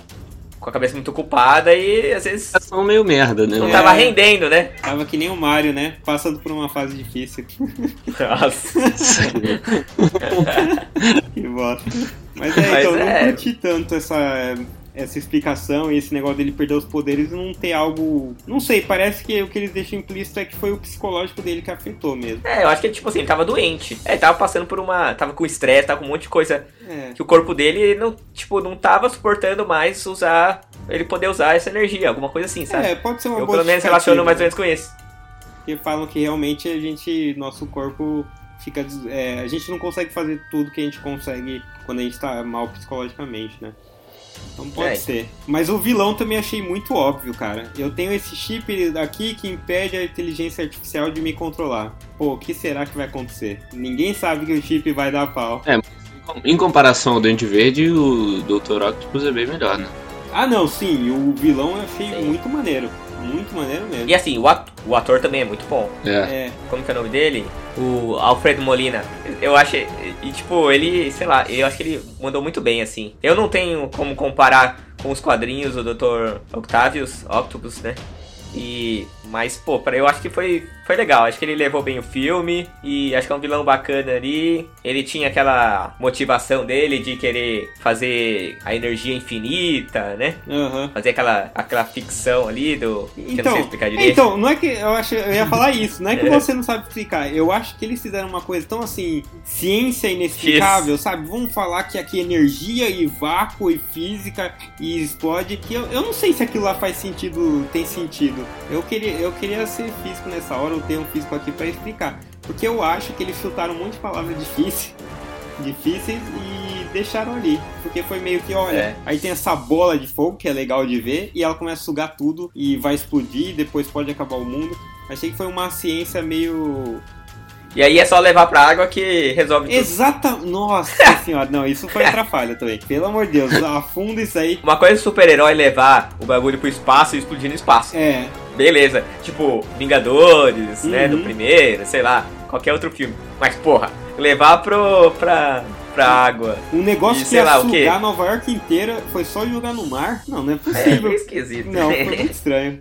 com a cabeça muito ocupada e às vezes São meio merda, né? não É. tava rendendo, né? Tava que nem o Mario, né? Passando por uma fase difícil. Nossa. que bosta. Mas é, Mas então, eu não é. curti tanto essa, essa explicação e esse negócio dele perder os poderes e não ter algo. Não sei, parece que o que eles deixam implícito é que foi o psicológico dele que afetou mesmo. É, eu acho que ele, tipo assim, ele tava doente. É, ele tava passando por uma. Tava com estresse, tava com um monte de coisa. É. Que o corpo dele não, tipo, não tava suportando mais usar. Ele poder usar essa energia, alguma coisa assim, sabe? É, pode ser uma eu pelo menos relaciono mais ou menos com isso. que falam que realmente a gente, nosso corpo fica, é, a gente não consegue fazer tudo que a gente consegue quando a gente tá mal psicologicamente, né? Então pode É. ser. Mas o vilão também achei muito óbvio, cara. Eu tenho esse chip aqui que impede a inteligência artificial de me controlar. Pô, o que será que vai acontecer? Ninguém sabe que o chip vai dar pau. É, em comparação ao Dente Verde, o Dr. Octopus é bem melhor, né? Ah, não, sim, o vilão eu achei muito maneiro. Muito maneiro mesmo. E assim, o ator, o ator também é muito bom. É. É, Como que é o nome dele? O Alfredo Molina. Eu achei. E tipo, ele, sei lá, eu acho que ele mandou muito bem, assim. Eu não tenho como comparar com os quadrinhos do Dr. Octavius, Octopus, né? E. Mas, pô, pra- eu acho que foi, foi legal. Acho que ele levou bem o filme. E acho que é um vilão bacana ali. Ele tinha aquela motivação dele de querer fazer a energia infinita, né? aham. Fazer aquela, aquela ficção ali do. não Então, sei explicar direito. então, não é que eu acho, eu ia falar isso, não é que É. você não sabe explicar. Eu acho que eles fizeram uma coisa tão assim, ciência inexplicável, sabe? Vamos falar que aqui é energia e vácuo e física e explode, que eu, eu não sei se aquilo lá faz sentido, tem sentido. Eu queria, eu queria ser físico nessa hora, eu tenho um físico aqui pra explicar. Porque eu acho que eles chutaram um monte de palavras difíceis, difíceis e deixaram ali. Porque foi meio que, olha, É. aí tem essa bola de fogo que é legal de ver e ela começa a sugar tudo e vai explodir e depois pode acabar o mundo. Achei que foi uma ciência meio. E aí é só levar pra água que resolve tudo. Exata. Nossa senhora, não, isso foi outra falha também. Pelo amor de Deus, afunda isso aí. Uma coisa é super-herói levar o bagulho pro espaço e explodir no espaço. É, Beleza. Tipo, Vingadores, né? Uhum. Do primeiro, sei lá, qualquer outro filme. Mas, porra, levar pro. pra. pra água. Um negócio E que ia lá sugar Nova York inteira foi só jogar no mar? Não, não é É, possível. foi esquisito. Não, foi muito estranho.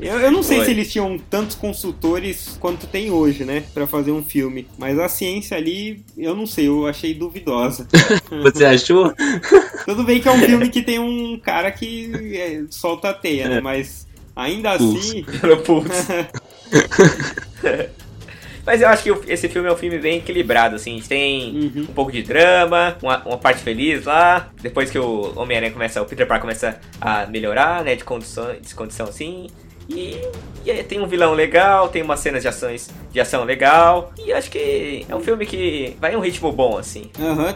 Eu, eu não sei Foi. se eles tinham tantos consultores quanto tem hoje, né? Pra fazer um filme. Mas a ciência ali, eu não sei, eu achei duvidosa. Você achou? Tudo bem que é um filme que tem um cara que é, solta a teia, né? Mas ainda assim. Pelo pulso. Mas eu acho que esse filme é um filme bem equilibrado, assim. A gente tem Uhum. um pouco de drama, uma, uma parte feliz lá. Depois que o Homem-Aranha começa, o Peter Parker começa a melhorar, né? De condição, de condição assim. E, e aí tem um vilão legal, tem umas cenas de, ações, de ação legal. E acho que é um filme que vai em um ritmo bom, assim.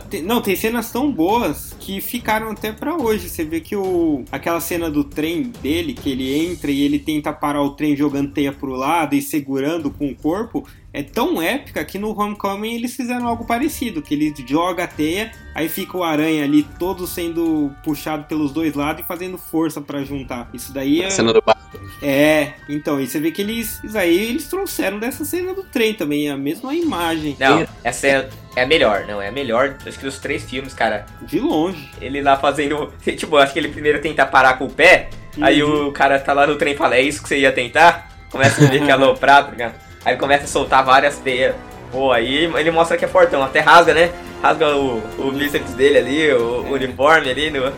Tem- não, tem cenas tão boas que ficaram até pra hoje. Você vê que o aquela cena do trem dele, que ele entra e ele tenta parar o trem jogando teia pro lado e segurando com o corpo, é tão épica que no Homecoming eles fizeram algo parecido, que ele joga a teia, aí fica o aranha ali todo sendo puxado pelos dois lados e fazendo força pra juntar. Isso daí é A cena do barco. É, então, e você vê que eles, isso aí eles trouxeram dessa cena do trem também, a mesma imagem. Não, essa é, é a melhor, não, é a melhor, acho que dos três filmes, cara. De longe. Ele lá fazendo. Tipo, acho que ele primeiro tenta parar com o pé, aí Uhum. o cara tá lá no trem e fala, é isso que você ia tentar? Começa a meio que aloprar, tá ligado? Aí ele começa a soltar várias teias. Pô, aí ele mostra que é fortão, até rasga, né? Rasga o, o bíceps dele ali, o, o uniforme ali. No...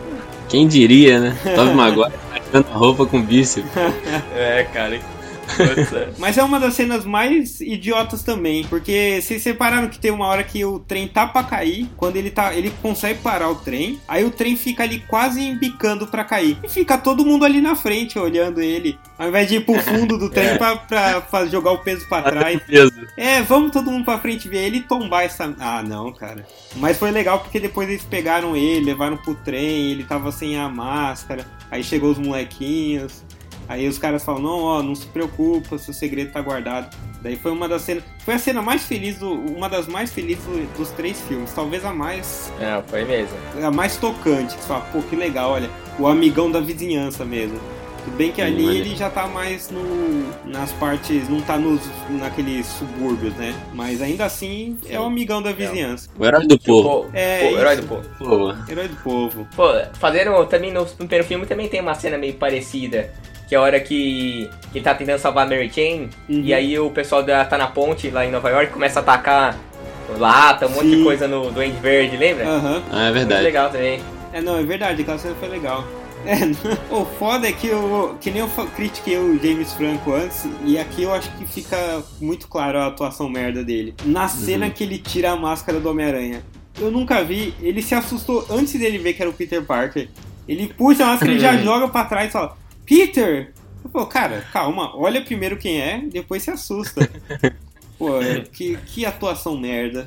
Quem diria, né? Tobey Maguire a roupa com bíceps. É, cara. Nossa. Mas é uma das cenas mais idiotas também, porque vocês separaram que tem uma hora que o trem tá pra cair, quando ele tá, ele consegue parar o trem, aí o trem fica ali quase embicando pra cair. E fica todo mundo ali na frente olhando ele, ao invés de ir pro fundo do trem É. pra, pra, fa- jogar o peso pra trás. Peso. É, vamos todo mundo pra frente ver ele tombar essa. Ah, não, cara. Mas foi legal porque depois eles pegaram ele, levaram pro trem, ele tava sem a máscara. Aí chegou os molequinhos. Aí os caras falam: Não, ó, não se preocupa, seu segredo tá guardado. Daí foi uma das cenas. Foi a cena mais feliz, do, uma das mais felizes do- dos três filmes. Talvez a mais. Não, foi mesmo. A mais tocante. Que você fala, pô, que legal, olha. O amigão da vizinhança mesmo. Tudo bem que Sim, ali ele já tá mais no, nas partes, não tá nos, naqueles subúrbios, né? Mas ainda assim é o amigão da vizinhança. O herói do povo. Pô, É, pô, herói isso. do povo. Pô, Herói do povo. Pô, fazendo também no primeiro filme também tem uma cena meio parecida. Que é a hora que, que ele tá tentando salvar a Mary Jane. Uhum. E aí o pessoal da, tá na ponte lá em Nova York começa a atacar lata, um monte de Sim. coisa no Duende Verde, lembra? Aham. ah, é Muito verdade. legal também. É, não, é verdade, aquela cena foi legal. É, o foda é que eu, que nem eu critiquei o James Franco antes, e aqui eu acho que fica muito claro a atuação merda dele. Na cena que ele tira a máscara do Homem-Aranha. Eu nunca vi, ele se assustou antes dele ver que era o Peter Parker. Ele puxa a máscara e já joga pra trás e fala, Peter! Pô, cara, calma, olha primeiro quem é, depois se assusta. Pô, que, que atuação merda.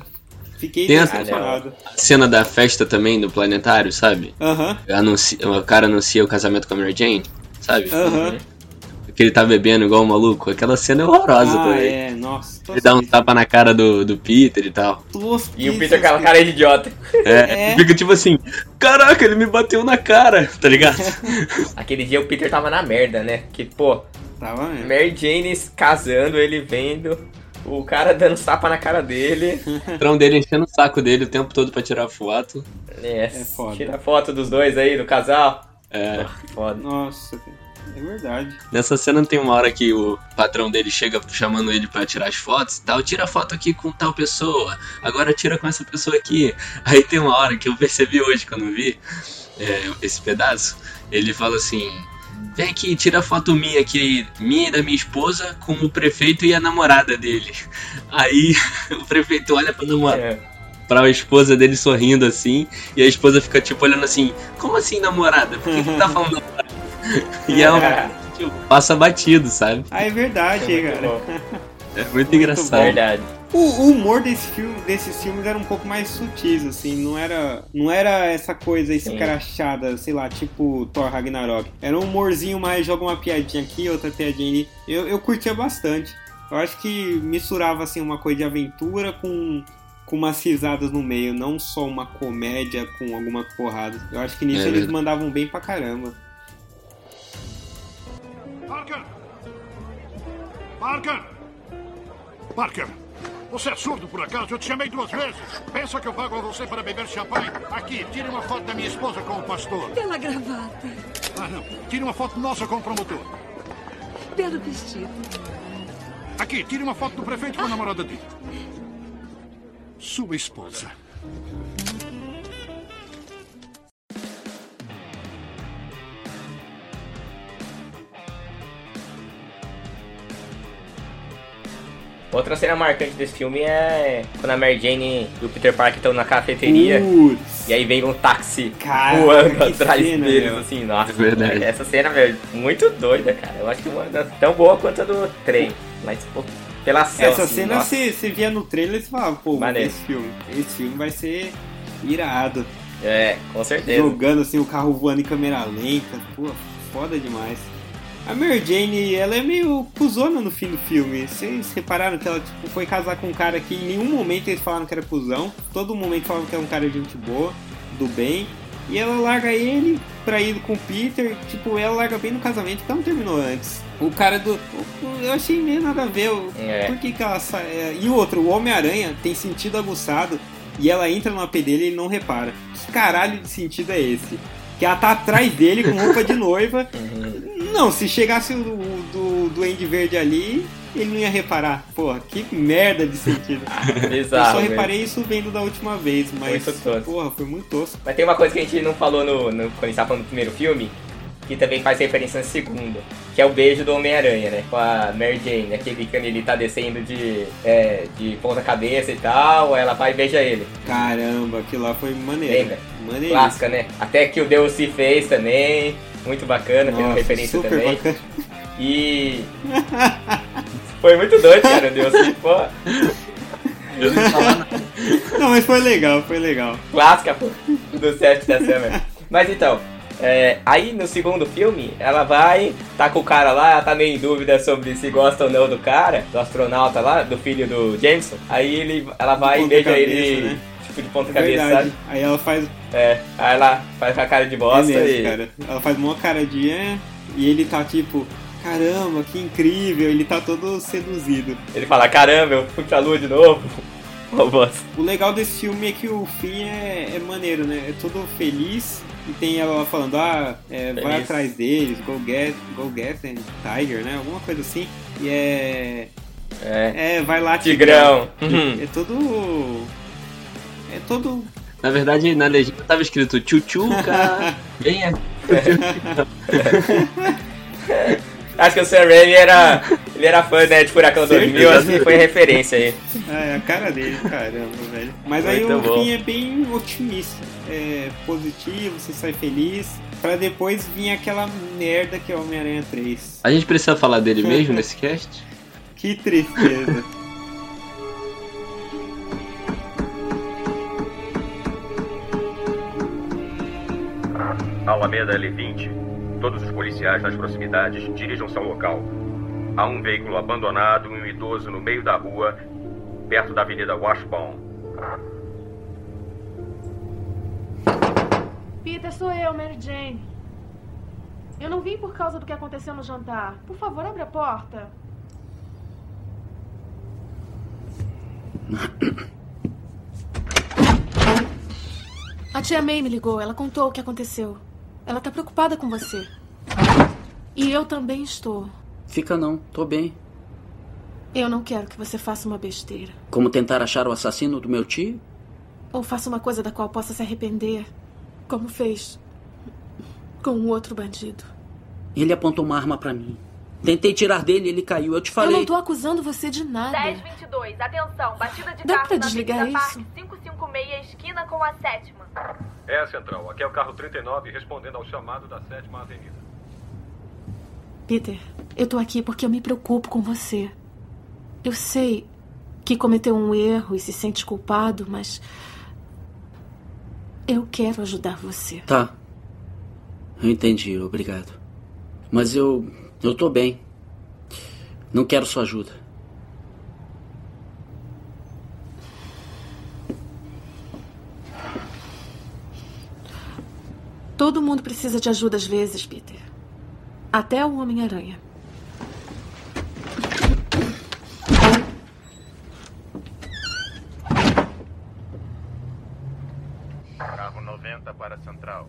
Fiquei Tem a- decepcionado. A cena da festa também do planetário, sabe? Aham, Anuncia, o cara anuncia o casamento com a Mary Jane, sabe? aham. Que ele tá bebendo igual um maluco. Aquela cena é horrorosa Ah, também. é, nossa. Ele dá um tapa na cara do, do Peter e tal. E o Peter com aquela cara de idiota. É, É. fica tipo assim, caraca, ele me bateu na cara, tá ligado? Aquele dia o Peter tava na merda, né? Que, pô, Tava mesmo. Mary Jane casando, ele vendo, o cara dando tapa na cara dele. O patrão dele enchendo o saco dele o tempo todo pra tirar foto. É, foda. tira foto dos dois aí, do casal. É. Foda. Nossa, é verdade. Nessa cena tem uma hora que o patrão dele chega chamando ele pra tirar as fotos e tal. Tira foto aqui com tal pessoa, agora tira com essa pessoa aqui. Aí tem uma hora que eu percebi hoje quando vi é, esse pedaço. Ele fala assim: Vem aqui, tira foto minha aqui, minha e da minha esposa, com o prefeito e a namorada dele. Aí o prefeito olha pra namorada. É. Pra esposa dele sorrindo assim, e a esposa fica tipo olhando assim: Como assim namorada? Por que, que tá falando namorada? E ela tipo, passa batido, sabe? Ah, é verdade, É muito cara. bom. É muito engraçado. Verdade. O, o humor desse filme, desses filmes era um pouco mais sutis, assim, não era, não era essa coisa escrachada, sei lá, tipo Thor Ragnarok. Era um humorzinho mais, joga uma piadinha aqui, outra piadinha ali. Eu, eu curtia bastante. Eu acho que misturava, assim, uma coisa de aventura com, com umas risadas no meio, não só uma comédia com alguma porrada. Eu acho que nisso É eles mandavam bem pra caramba. Parker! Parker! Parker! Você é surdo por acaso? Eu te chamei duas vezes. Pensa que eu pago a você para beber champanhe? Aqui, tire uma foto da minha esposa com o pastor. Pela gravata. Ah, não. Tire uma foto nossa com o promotor. Pelo vestido. Aqui, tire uma foto do prefeito com a namorada dele. Sua esposa. Outra cena marcante desse filme é quando a Mary Jane e o Peter Parker estão na cafeteria. Putz. E aí vem um táxi Cara, voando atrás cena, deles, meu. assim, nossa. É verdade. Essa cena, velho, muito doida, cara. Eu acho que uma das tão boa quanto a do trem. Mas, pô, pela ação. Essa assim, cena você via no trailer e você falava, pô, Maneiro. esse filme. Esse filme vai ser irado. É, com certeza. Jogando assim o carro voando em câmera lenta. Pô, foda demais. A Mary Jane, ela é meio cuzona no fim do filme. Vocês repararam que ela tipo, foi casar com um cara que em nenhum momento eles falaram que era cuzão. Todo momento falavam que era um cara de gente boa, do bem. E ela larga ele pra ir com o Peter. Tipo, ela larga bem no casamento, não terminou antes. O cara do. Eu achei meio nada a ver. É. Por que, que ela sai. é, E o outro, o Homem-Aranha, tem sentido aguçado. E ela entra no AP dele e ele não repara. Que caralho de sentido é esse? Que ela tá atrás dele com roupa de noiva. Não, se chegasse o do, do Duende Verde ali, ele não ia reparar. Porra, que merda de sentido. Eu Bizarro, só reparei isso vendo da última vez, mas. Muito tosco. Porra, foi muito tosco. Mas tem uma coisa que a gente não falou no, no- quando a gente tava falando do primeiro filme, que também faz referência no segundo, que é o beijo do Homem-Aranha, né? Com a Mary Jane, aquele quando ele tá descendo de, é, de ponta cabeça e tal, ela vai e beija ele. Caramba, aquilo lá foi maneiro. Lembra? Maneiro. Clássica, né? Até que o Deus se fez também, muito bacana, Nossa, referência super também. bacana. E. Foi muito doido, cara, Deus pô. Eu não falar nada. Não, mas foi legal, foi legal. clássica pô, do set da Summer. Mas então, é, aí no segundo filme, ela vai, tá com o cara lá, ela tá meio em dúvida sobre se gosta ou não do cara, do astronauta lá, do filho do Jameson. Aí ele, ela vai e beija cabeça, ele, né? Tipo, de ponta É cabeça, verdade. sabe? Aí ela faz. É, aí ela faz com a cara de É bosta mesmo, e... cara. Ela faz uma cara de é, e ele tá tipo, caramba, que incrível, ele tá todo seduzido. Ele fala, caramba, eu fui pra lua de novo. O legal desse filme é que o fim é, é maneiro, né? É todo feliz e tem ela falando, ah, é, vai atrás deles, go get, go get them, Tiger, né? Alguma coisa assim. E é. É, É, vai lá, Tigrão. Uhum. É todo. É todo. Na verdade, na legenda tava escrito tchutchuca, venha. Acho que o Sam Raimi era, ele era fã, né, de Furacão 2000, assim, foi referência aí. É, a cara dele, caramba, velho. Mas aí Muito o bom. fim é bem otimista. É positivo, você sai feliz. Pra depois vir aquela merda que é o Homem-Aranha 3. A gente precisa falar dele mesmo nesse cast? Que tristeza. Alameda L20. Todos os policiais nas proximidades dirijam-se ao local. Há um veículo abandonado e um idoso no meio da rua, perto da Avenida Washburn. Peter, sou eu, Mary Jane. Eu não vim por causa do que aconteceu no jantar. Por favor, abre a porta. A tia May me ligou. Ela contou o que aconteceu. Ela tá preocupada com você. E eu também estou. Fica não, tô bem. Eu não quero que você faça uma besteira. Como tentar achar o assassino do meu tio? Ou faça uma coisa da qual possa se arrepender. Como fez com um outro bandido. Ele apontou uma arma pra mim. Tentei tirar dele e ele caiu. Eu te Eu falei. não tô acusando você de nada. 1022, atenção, batida de Dá carro pra na desligar isso? Parque 556, esquina com a sétima. É a central. Aqui é o carro 39 respondendo ao chamado da sétima avenida. Peter, eu tô aqui porque eu me preocupo com você. Eu sei que cometeu um erro e se sente culpado, mas. Eu quero ajudar você. Tá. Eu entendi, obrigado. Mas eu. Eu tô bem. Não quero sua ajuda. Todo mundo precisa de ajuda às vezes, Peter. Até o Homem-Aranha. Carro 90 para a central.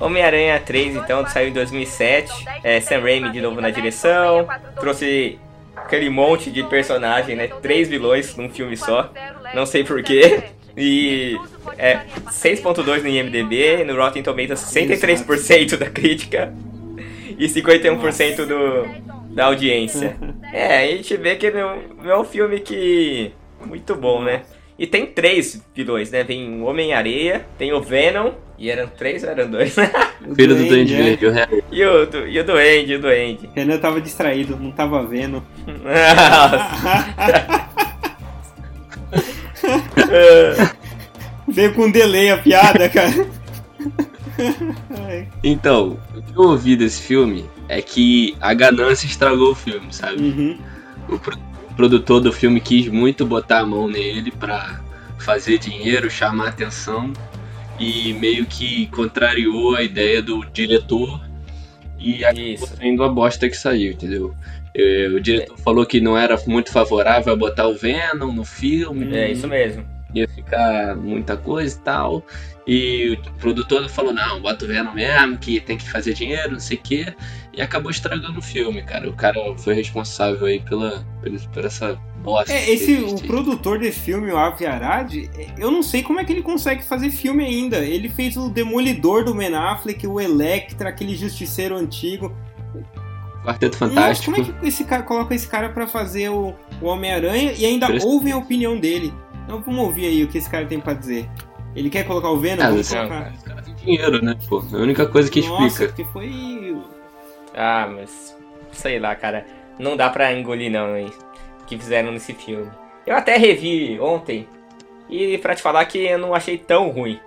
Homem-Aranha 3, então, saiu em 2007. É, Sam Raimi de novo na direção. Trouxe aquele monte de personagem, né? Três vilões num filme só. Não sei porquê. E é 6.2 no IMDB, no Rotten Tomatoes 63% da crítica e 51% do, da audiência. É, a gente vê que não, não é um filme que... muito bom, né? E tem três vilões, né? Tem o Homem-Areia, tem o Venom, e eram três ou eram dois? Filho do Duende é. Verde, o Harry. e, o, do- e o Duende, o Duende. Renan tava distraído, não tava vendo. Veio com delay a piada, cara. Então, o que eu ouvi desse filme é que a ganância estragou o filme, sabe? Uhum. O pro- produtor do filme quis muito botar a mão nele pra fazer dinheiro, chamar atenção e meio que contrariou a ideia do diretor e acabou saindo a bosta que saiu, entendeu? Eh, O diretor falou que não era muito favorável a botar o Venom no filme. É, isso mesmo. Ia ficar muita coisa e tal. E o produtor falou, não, bota o Venom mesmo, que tem que fazer dinheiro, não sei o quê. E acabou estragando o filme, cara. O cara foi responsável aí pela, por essa bosta. É, que esse, o produtor desse filme, o Avi Arad, eu não sei como é que ele consegue fazer filme ainda. Ele fez o Demolidor do Ben Affleck, o Electra, aquele justiceiro antigo. Quarteto Nossa, Fantástico. como é que esse cara coloca esse cara pra fazer o, o Homem-Aranha e ainda Parece- ouvem a opinião dele? Então vamos ouvir aí o que esse cara tem pra dizer. Ele quer colocar o Venom? Ah, Vamos você- colocar. Dinheiro, né, pô? É a única coisa que Nossa, explica. porque foi. Ah, mas sei lá, cara. Não dá pra engolir não, hein? O que fizeram nesse filme. Eu até revi ontem. E pra te falar que eu não achei tão ruim.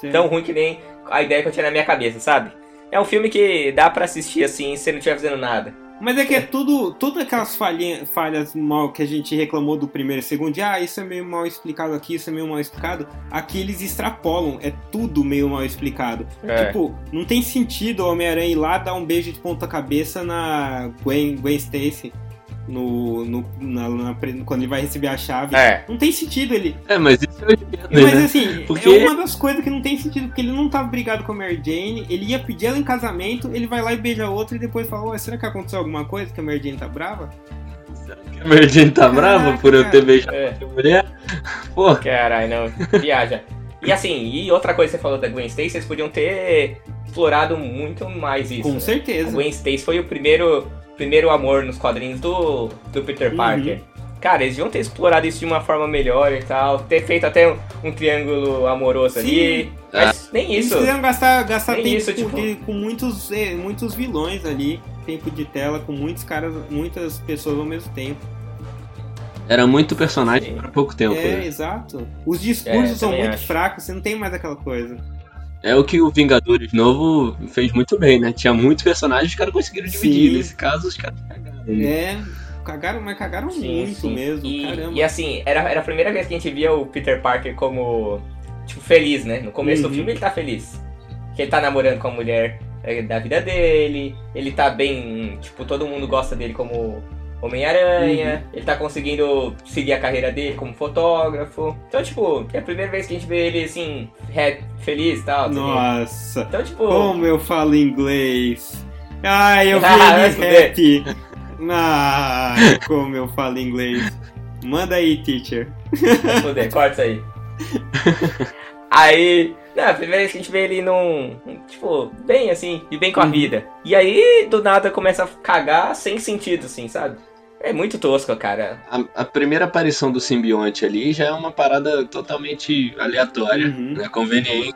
Certo. Tão ruim que nem a ideia que eu tinha na minha cabeça, sabe? É um filme que dá pra assistir assim, se não estiver fazendo nada. Mas é que é tudo, todas aquelas falhinha, falhas mal que a gente reclamou do primeiro e segundo, de ah, isso é meio mal explicado aqui, isso é meio mal explicado, aqui eles extrapolam, é tudo meio mal explicado. É. Tipo, não tem sentido o Homem-Aranha ir lá dar um beijo de ponta cabeça na Gwen, Gwen Stacy. No, no, na- na- quando ele vai receber a chave. É. Não tem sentido ele. É, mas isso eu entendo, Mas né? assim, Porque- é uma das coisas que não tem sentido, porque ele não tava brigado com a Mary Jane, ele ia pedir ela em casamento, ele vai lá e beija outra e depois fala, ué, será que aconteceu alguma coisa que a Mary Jane tá brava? A Mary Jane tá brava por eu ter beijado É. a mulher? Pô, Caralho, não. Viaja. E assim, e outra coisa que você falou da Gwen Stacy, vocês podiam ter explorado muito mais isso. Com né? certeza. A Gwen Stacy foi o primeiro, primeiro amor nos quadrinhos do, do Peter Uhum. Parker. Cara, eles deviam ter explorado isso de uma forma melhor e tal. Ter feito até um, um triângulo amoroso ali. Sim. Mas nem Eles isso. quiseram gastar, gastar Nem tempo isso, com, tipo- de- com muitos, eh, muitos vilões ali, tempo de tela, com muitos caras, muitas pessoas ao mesmo tempo. era muito personagem pra pouco tempo. é, né? exato. Os discursos É, são muito acho. fracos, você não tem mais aquela coisa. É o que o Vingadores novo fez muito bem, né? Tinha muitos personagens, os caras conseguiram dividir. Sim. Nesse caso, os caras cagaram. né? É, cagaram, mas cagaram Sim, muito sim. mesmo, E, caramba. e assim, era, era a primeira vez que a gente via o Peter Parker como, tipo, feliz, né? No começo Uhum. do filme ele tá feliz. Que ele tá namorando com a mulher é, da vida dele, ele tá bem, tipo, todo mundo gosta dele como Homem-Aranha, ele tá conseguindo seguir a carreira dele como fotógrafo. Então, tipo, é a primeira vez que a gente vê ele, assim, feliz e tal. Nossa, Então, tipo... como eu falo inglês. Ai, eu vi Ah, ele rap. Ai, como eu falo inglês. Manda aí, teacher. Foder, corta isso aí. Aí, não, a primeira vez que a gente vê ele num. Tipo, bem assim, e bem com a vida. E aí, do nada, começa a cagar sem sentido, assim, sabe? É muito tosco, cara. A, a primeira aparição do simbionte ali já é uma parada totalmente aleatória, Uhum. né? Conveniente.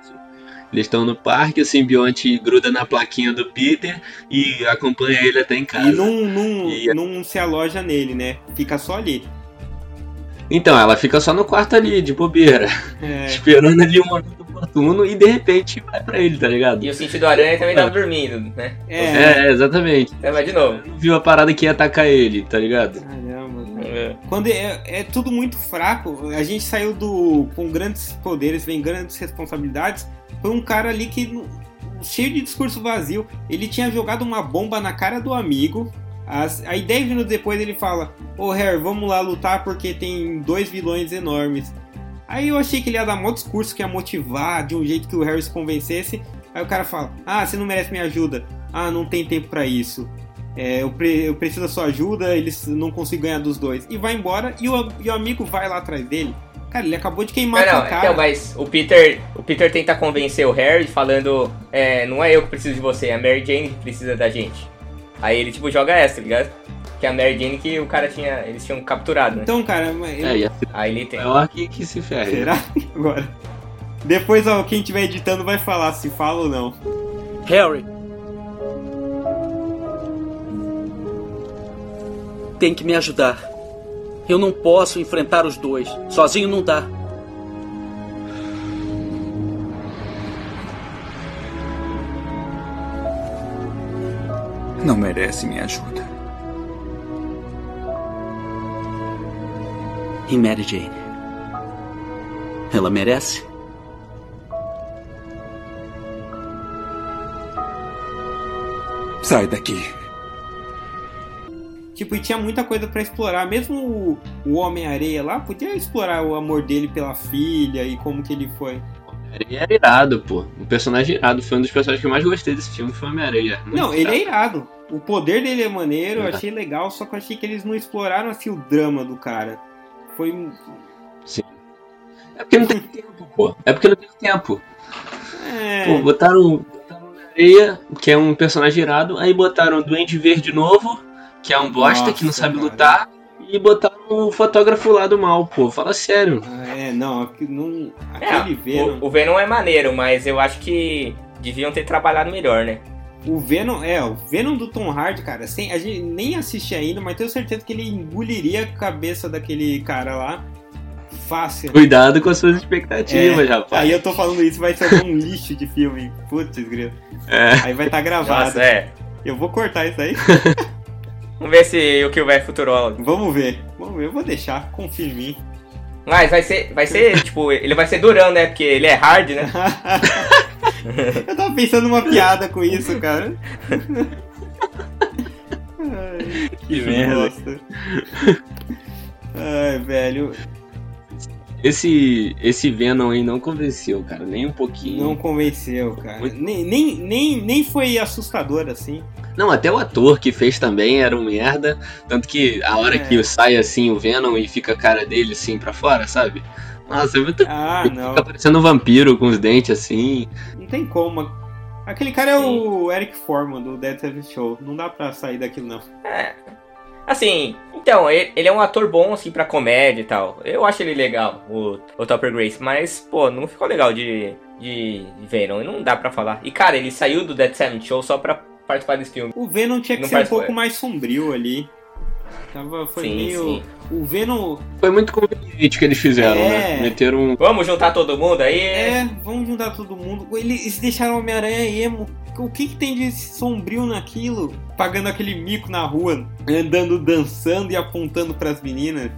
Eles estão no parque, o simbionte gruda na plaquinha do Peter e acompanha ele até em casa. E não, não, E- não se aloja nele, né? Fica só ali. Então, ela fica só no quarto ali, de bobeira, É. esperando ali um oportuno e de repente vai pra ele, tá ligado? E o sentido aranha também tava dormindo, né? É, exatamente. Então vai de novo. Não viu a parada que ia atacar ele, tá ligado? Caramba. É. Quando é, é tudo muito fraco, a gente saiu do. Com grandes poderes, vem grandes responsabilidades. Foi um cara ali que. cheio de discurso vazio. Ele tinha jogado uma bomba na cara do amigo. As, aí 10 minutos depois ele fala: Ô Harry, vamos lá lutar porque tem dois vilões enormes. Aí eu achei que ele ia dar um discurso que ia motivar de um jeito que o Harry se convencesse. Aí o cara fala: Ah, você não merece minha ajuda. Ah, não tem tempo pra isso. É, eu, pre- eu preciso da sua ajuda, eles não consigo ganhar dos dois. E vai embora e o, e o amigo vai lá atrás dele. Cara, ele acabou de queimar não, a cara. então, mas o Peter, o Peter tenta convencer o Harry falando, é, não é eu que preciso de você, é a Mary Jane que precisa da gente. Aí ele tipo joga essa, tá ligado? Que é a Mary Jane que o cara tinha, eles tinham capturado, né? Então, cara, eu- É, Aí ele tem. maior que, que se ferre. Será? Agora. Depois, ó, quem estiver editando vai falar se fala ou não. Harry. Tem que me ajudar. Eu não posso enfrentar os dois. Sozinho não dá. Não merece minha ajuda. E Mary Jane? Ela merece? Sai daqui. Tipo, e tinha muita coisa pra explorar. Mesmo o, o Homem-Areia lá, podia explorar o amor dele pela filha e como que ele foi. Ele era irado, pô. Um personagem irado. Foi um dos personagens que eu mais gostei desse filme, foi Homem-Areia. Não, ele é irado. O poder dele é maneiro, eu É. achei legal, só que eu achei que eles não exploraram assim o drama do cara. Foi. um- Sim. É porque não tem tempo, pô. É porque não tem tempo. É. Pô, botaram, botaram Homem-Areia, que é um personagem irado, aí botaram o Duende Verde novo, que é um bosta que não Nossa, sabe cara. lutar, e botaram o fotógrafo lá do mal, pô. Fala sério. É, não, não É, aquele Venom. o, o Venom é maneiro, mas eu acho que deviam ter trabalhado melhor, né? O Venom, é, o Venom do Tom Hardy, cara, sem, a gente nem assiste ainda, mas tenho certeza que ele engoliria a cabeça daquele cara lá fácil. Cuidado com as suas expectativas, É, rapaz. Aí eu tô falando isso, vai ser um lixo de filme. Putz, grilo. É. Aí vai estar gravado. Nossa, é. Eu vou cortar isso aí. Vamos ver se o que vai futurólogo. Vamos ver. Vamos ver, eu vou deixar, confia em mim. Mas vai ser, vai ser, tipo, ele vai ser durão, né? Porque ele é hard, né? Eu tava pensando numa piada com isso, cara. Ai, Que merda. bosta. Ai, velho. Esse, esse Venom aí não convenceu, cara, nem um pouquinho. Não convenceu, cara. Nem, nem, nem, nem foi assustador assim. Não, até o ator que fez também era um merda. Tanto que a hora É. que sai assim o Venom e fica a cara dele assim pra fora, sabe? Nossa, é muito. Ah, não. Fica parecendo um vampiro com os dentes assim. Não tem como. Aquele cara é o Eric Foreman do Dead Seven Show. Não dá pra sair daquilo, não. É. Assim, então, ele, ele é um ator bom, assim, pra comédia e tal. Eu acho ele legal, o, o Topper Grace. Mas, pô, não ficou legal de, de, Venom. Não dá pra falar. E, cara, ele saiu do Dead Seven Show só pra participar desse filme. O Venom tinha que Não ser um pouco mais sombrio ali. Tava, foi Sim, meio. sim. O Venom. Foi muito conveniente que eles fizeram, É. né? Meteram um. Vamos juntar todo mundo aí? É, vamos juntar todo mundo. Eles deixaram o Homem-Aranha emo. O que, que tem de sombrio naquilo? Pagando aquele mico na rua, andando, dançando e apontando pras meninas.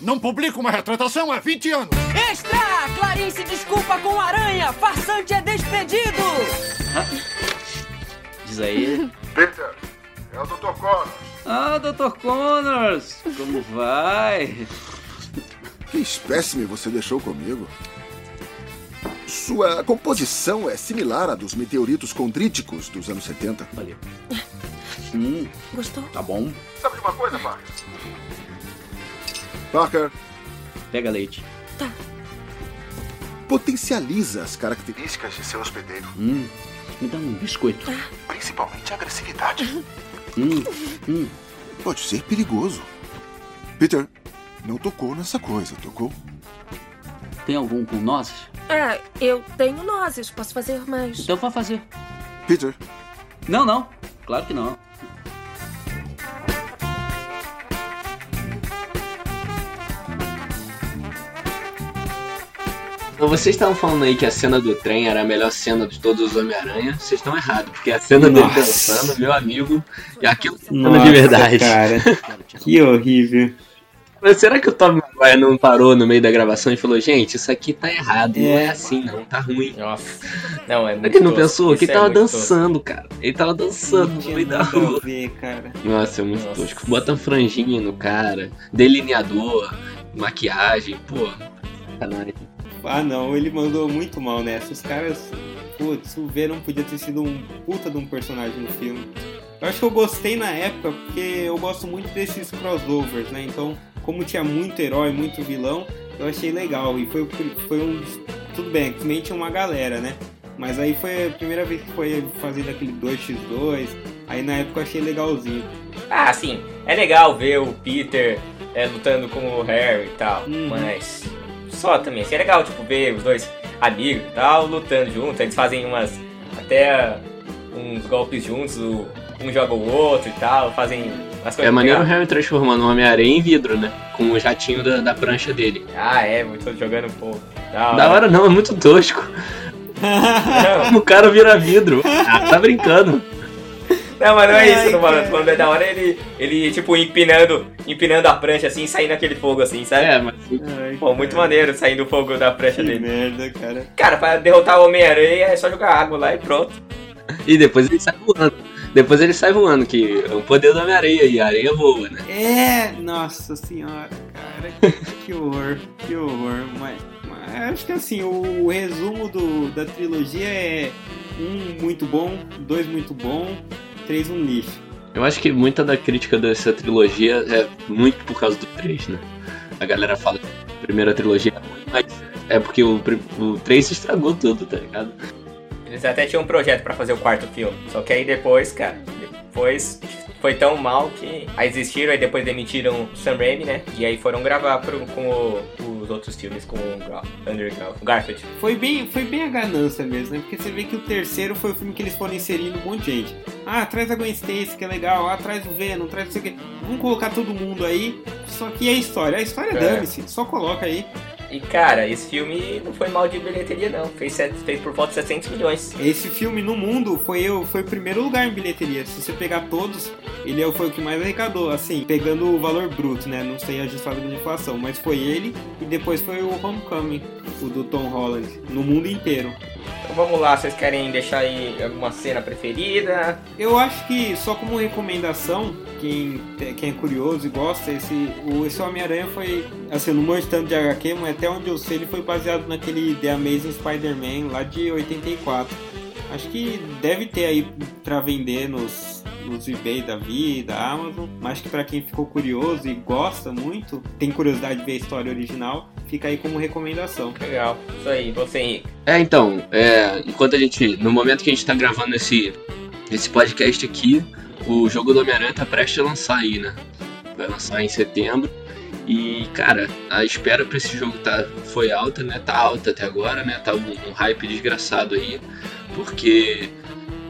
Não publica uma retratação há 20 anos. Extra! Clarice desculpa com aranha! Farsante é despedido! Diz aí. Peter, é o Dr. Connors. Ah, Dr. Connors! Como vai? Que espécime você deixou comigo? Sua composição é similar à dos meteoritos condríticos dos anos 70. Valeu. Hum, Gostou? tá bom. Sabe de uma coisa, Parker? Parker, Pega leite. potencializa as características de seu hospedeiro, Hum, me dá um biscoito. principalmente a agressividade. Hum, hum. Pode ser perigoso. Peter, não tocou nessa coisa, tocou? Tem algum com nozes? É, eu tenho nozes, posso fazer mais. Então vá fazer. Peter, Não, não. Claro que não. Vocês estavam falando aí que a cena do trem era a melhor cena de todos os Homem-Aranha. Vocês estão errados, porque a cena dele Nossa. dançando, meu amigo, e aquilo é Nossa, de verdade. cara. Que horrível. Mas será que o Tom Maguire não parou no meio da gravação e falou, gente, isso aqui tá errado, não É. é assim não, tá ruim. Nossa. Não, é muito que ele não pensou? Que Isso ele é tava muito tosco. dançando, cara. Ele tava dançando Não no meio da rua. ver, cara. Nossa, é muito tosco. Bota franjinha no cara, delineador, maquiagem, pô. Sacanagem. Ah não, ele mandou muito mal nessa. Os caras. Putz, o Venom podia ter sido um puta de um personagem no filme. Eu acho que eu gostei na época porque eu gosto muito desses crossovers, né? Então, como tinha muito herói, muito vilão, eu achei legal. E foi, foi um. Tudo bem, X-Men tinha uma galera, né? Mas aí foi a primeira vez que foi fazendo aquele 2x2. Aí na época eu achei legalzinho. Ah, sim, é legal ver o Peter é, lutando com o Harry e tal, mas só também. Assim, é legal, tipo, ver os dois amigos e tal lutando juntos. Eles fazem umas. até uns golpes juntos, um joga o outro e tal, fazem as coisas. É maneiro o. Harry transformando o Homem-Aranha em vidro, né? Com o jatinho da, da prancha dele. Ah, é, muito jogando pouco. Da Da hora não, é muito tosco. o cara vira vidro. Ah, tá brincando. Não, mas não é Ai, isso, não, mano. falando é da hora ele, ele, tipo, empinando, empinando a prancha assim, saindo aquele fogo assim, sabe? É, mas. Pô, muito maneiro saindo o fogo da prancha dele. merda, cara. Cara, pra derrotar o Homem-Aranha é só jogar água lá e pronto. E depois ele sai voando. Depois ele sai voando, que é o poder da Homem-Areia e a areia voa, né? É, nossa senhora, cara, que horror, que horror. Mas, mas acho que assim, o, resumo do, da trilogia é um muito bom, dois muito bom, três um lixo. Eu acho que muita da crítica dessa trilogia é muito por causa do 3, né? A galera fala que a primeira trilogia é ruim, mas é porque o, o 3 estragou tudo, tá ligado? Eles até tinham um projeto pra fazer o quarto filme. Só que aí depois, cara, depois foi tão mal que aí desistiram, aí depois demitiram o Sam Raimi, né? E aí foram gravar pro- com o- os outros filmes com o Andrew Gar- Garfield. Foi bem, foi bem a ganância mesmo, né? Porque você vê que o terceiro foi o filme que eles foram inserindo um monte de gente. Ah, traz a Gwen Stacy, que é legal. Ah, traz o Venom, traz não sei o que. Vamos colocar todo mundo aí. Só que e a história? A história É. dane-se, só coloca aí. E cara, esse filme não foi mal de bilheteria não, fez, fez por volta de 700 milhões. Esse filme no mundo foi, o- foi o primeiro lugar em bilheteria. Se você pegar todos, ele foi o que mais arrecadou, assim, pegando o valor bruto, né? Não sei ajustado de inflação, mas foi ele e depois foi o Homecoming, o do Tom Holland, no mundo inteiro. Então vamos lá, vocês querem deixar aí alguma cena preferida? Eu acho que só como recomendação, quem, quem é curioso e gosta, esse, o, esse Homem-Aranha foi, assim, eu não manjo tanto de HQ, mas até onde eu sei ele foi baseado naquele The Amazing Spider-Man lá de 84. Acho que deve ter aí pra vender nos, nos eBay da vida, Amazon, mas que pra quem ficou curioso e gosta muito, tem curiosidade de ver a história original, fica aí como recomendação. Legal, isso aí, você Henrique. É, então, é, enquanto a gente. No momento que a gente tá gravando esse, esse podcast aqui, o jogo do Homem-Aranha tá prestes a lançar aí, né? Vai lançar em setembro. E, cara, a espera pra esse jogo tá, foi alta, né? Tá alta até agora, né? Tá um, um hype desgraçado aí. Porque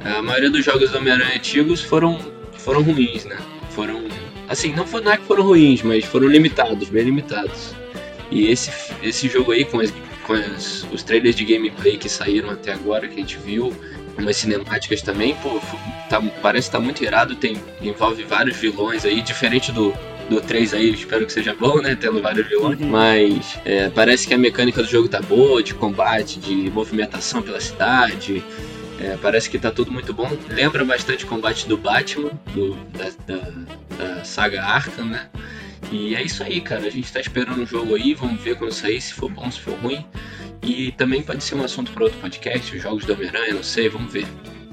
a maioria dos jogos do Homem-Aranha antigos foram, foram ruins, né? Foram. Assim, não foi não é que foram ruins, mas foram limitados, bem limitados. E esse, esse jogo aí, com, as, com as- os trailers de gameplay que saíram até agora, que a gente viu, umas cinemáticas também, pô, tá, parece que tá muito irado, tem, envolve vários vilões aí, diferente do, do 3 aí, espero que seja bom, né, tendo vários vilões, mas é, parece que a mecânica do jogo tá boa, de combate, de movimentação pela cidade, é, parece que tá tudo muito bom. Lembra bastante o combate do Batman, do, da, da, da saga Arkham, né? E é isso aí, cara. A gente tá esperando o jogo aí, vamos ver quando sair, se for bom, se for ruim. E também pode ser um assunto para outro podcast, os jogos do Homem-Aranha, não sei, vamos ver.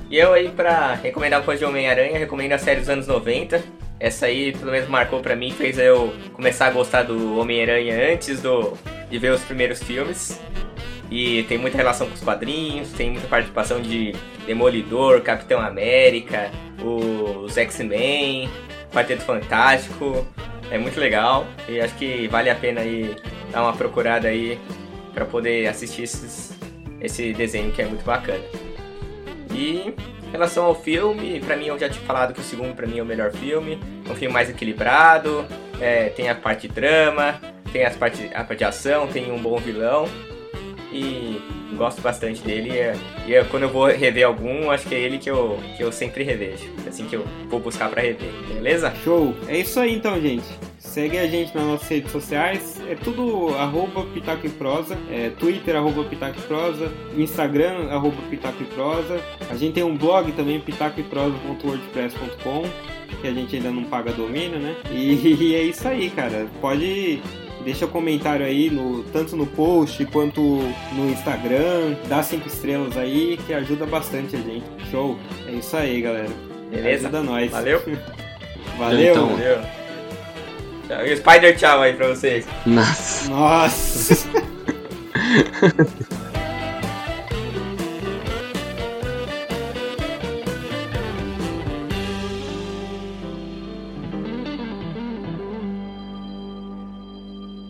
E eu aí, pra recomendar uma coisa de Homem-Aranha, recomendo a série dos anos 90. Essa aí, pelo menos, marcou pra mim, fez eu começar a gostar do Homem-Aranha antes do, de ver os primeiros filmes. E tem muita relação com os quadrinhos, tem muita participação de Demolidor, Capitão América, os X-Men, Quarteto Fantástico. É muito legal e acho que vale a pena aí dar uma procurada aí pra poder assistir esses, esse desenho que é muito bacana. E em relação ao filme, pra mim eu já tinha falado que o segundo pra mim é o melhor filme. É um filme mais equilibrado, é, tem a parte drama, tem as parte, a parte de ação, tem um bom vilão. E gosto bastante dele. E, é- e é quando eu vou rever algum, acho que é ele que eu, que eu sempre revejo. Assim que eu vou buscar pra rever, beleza? Show! É isso aí então, gente. Segue a gente nas nossas redes sociais. É tudo arroba Pitaco e Prosa. É, Twitter, arroba Pitaco e Prosa. Instagram, arroba Pitaco e Prosa. A gente tem um blog também, pitacoeprosa.wordpress.com que a gente ainda não paga domínio, né? E, e é isso aí, cara. Pode deixa o comentário aí, no, tanto no post quanto no Instagram. Dá cinco estrelas aí, que ajuda bastante a gente. Show? É isso aí, galera. Beleza? Ajuda nós. Valeu. Valeu. Então. Valeu. Tchau. E o Spider tchau aí pra vocês. Nossa. Nossa.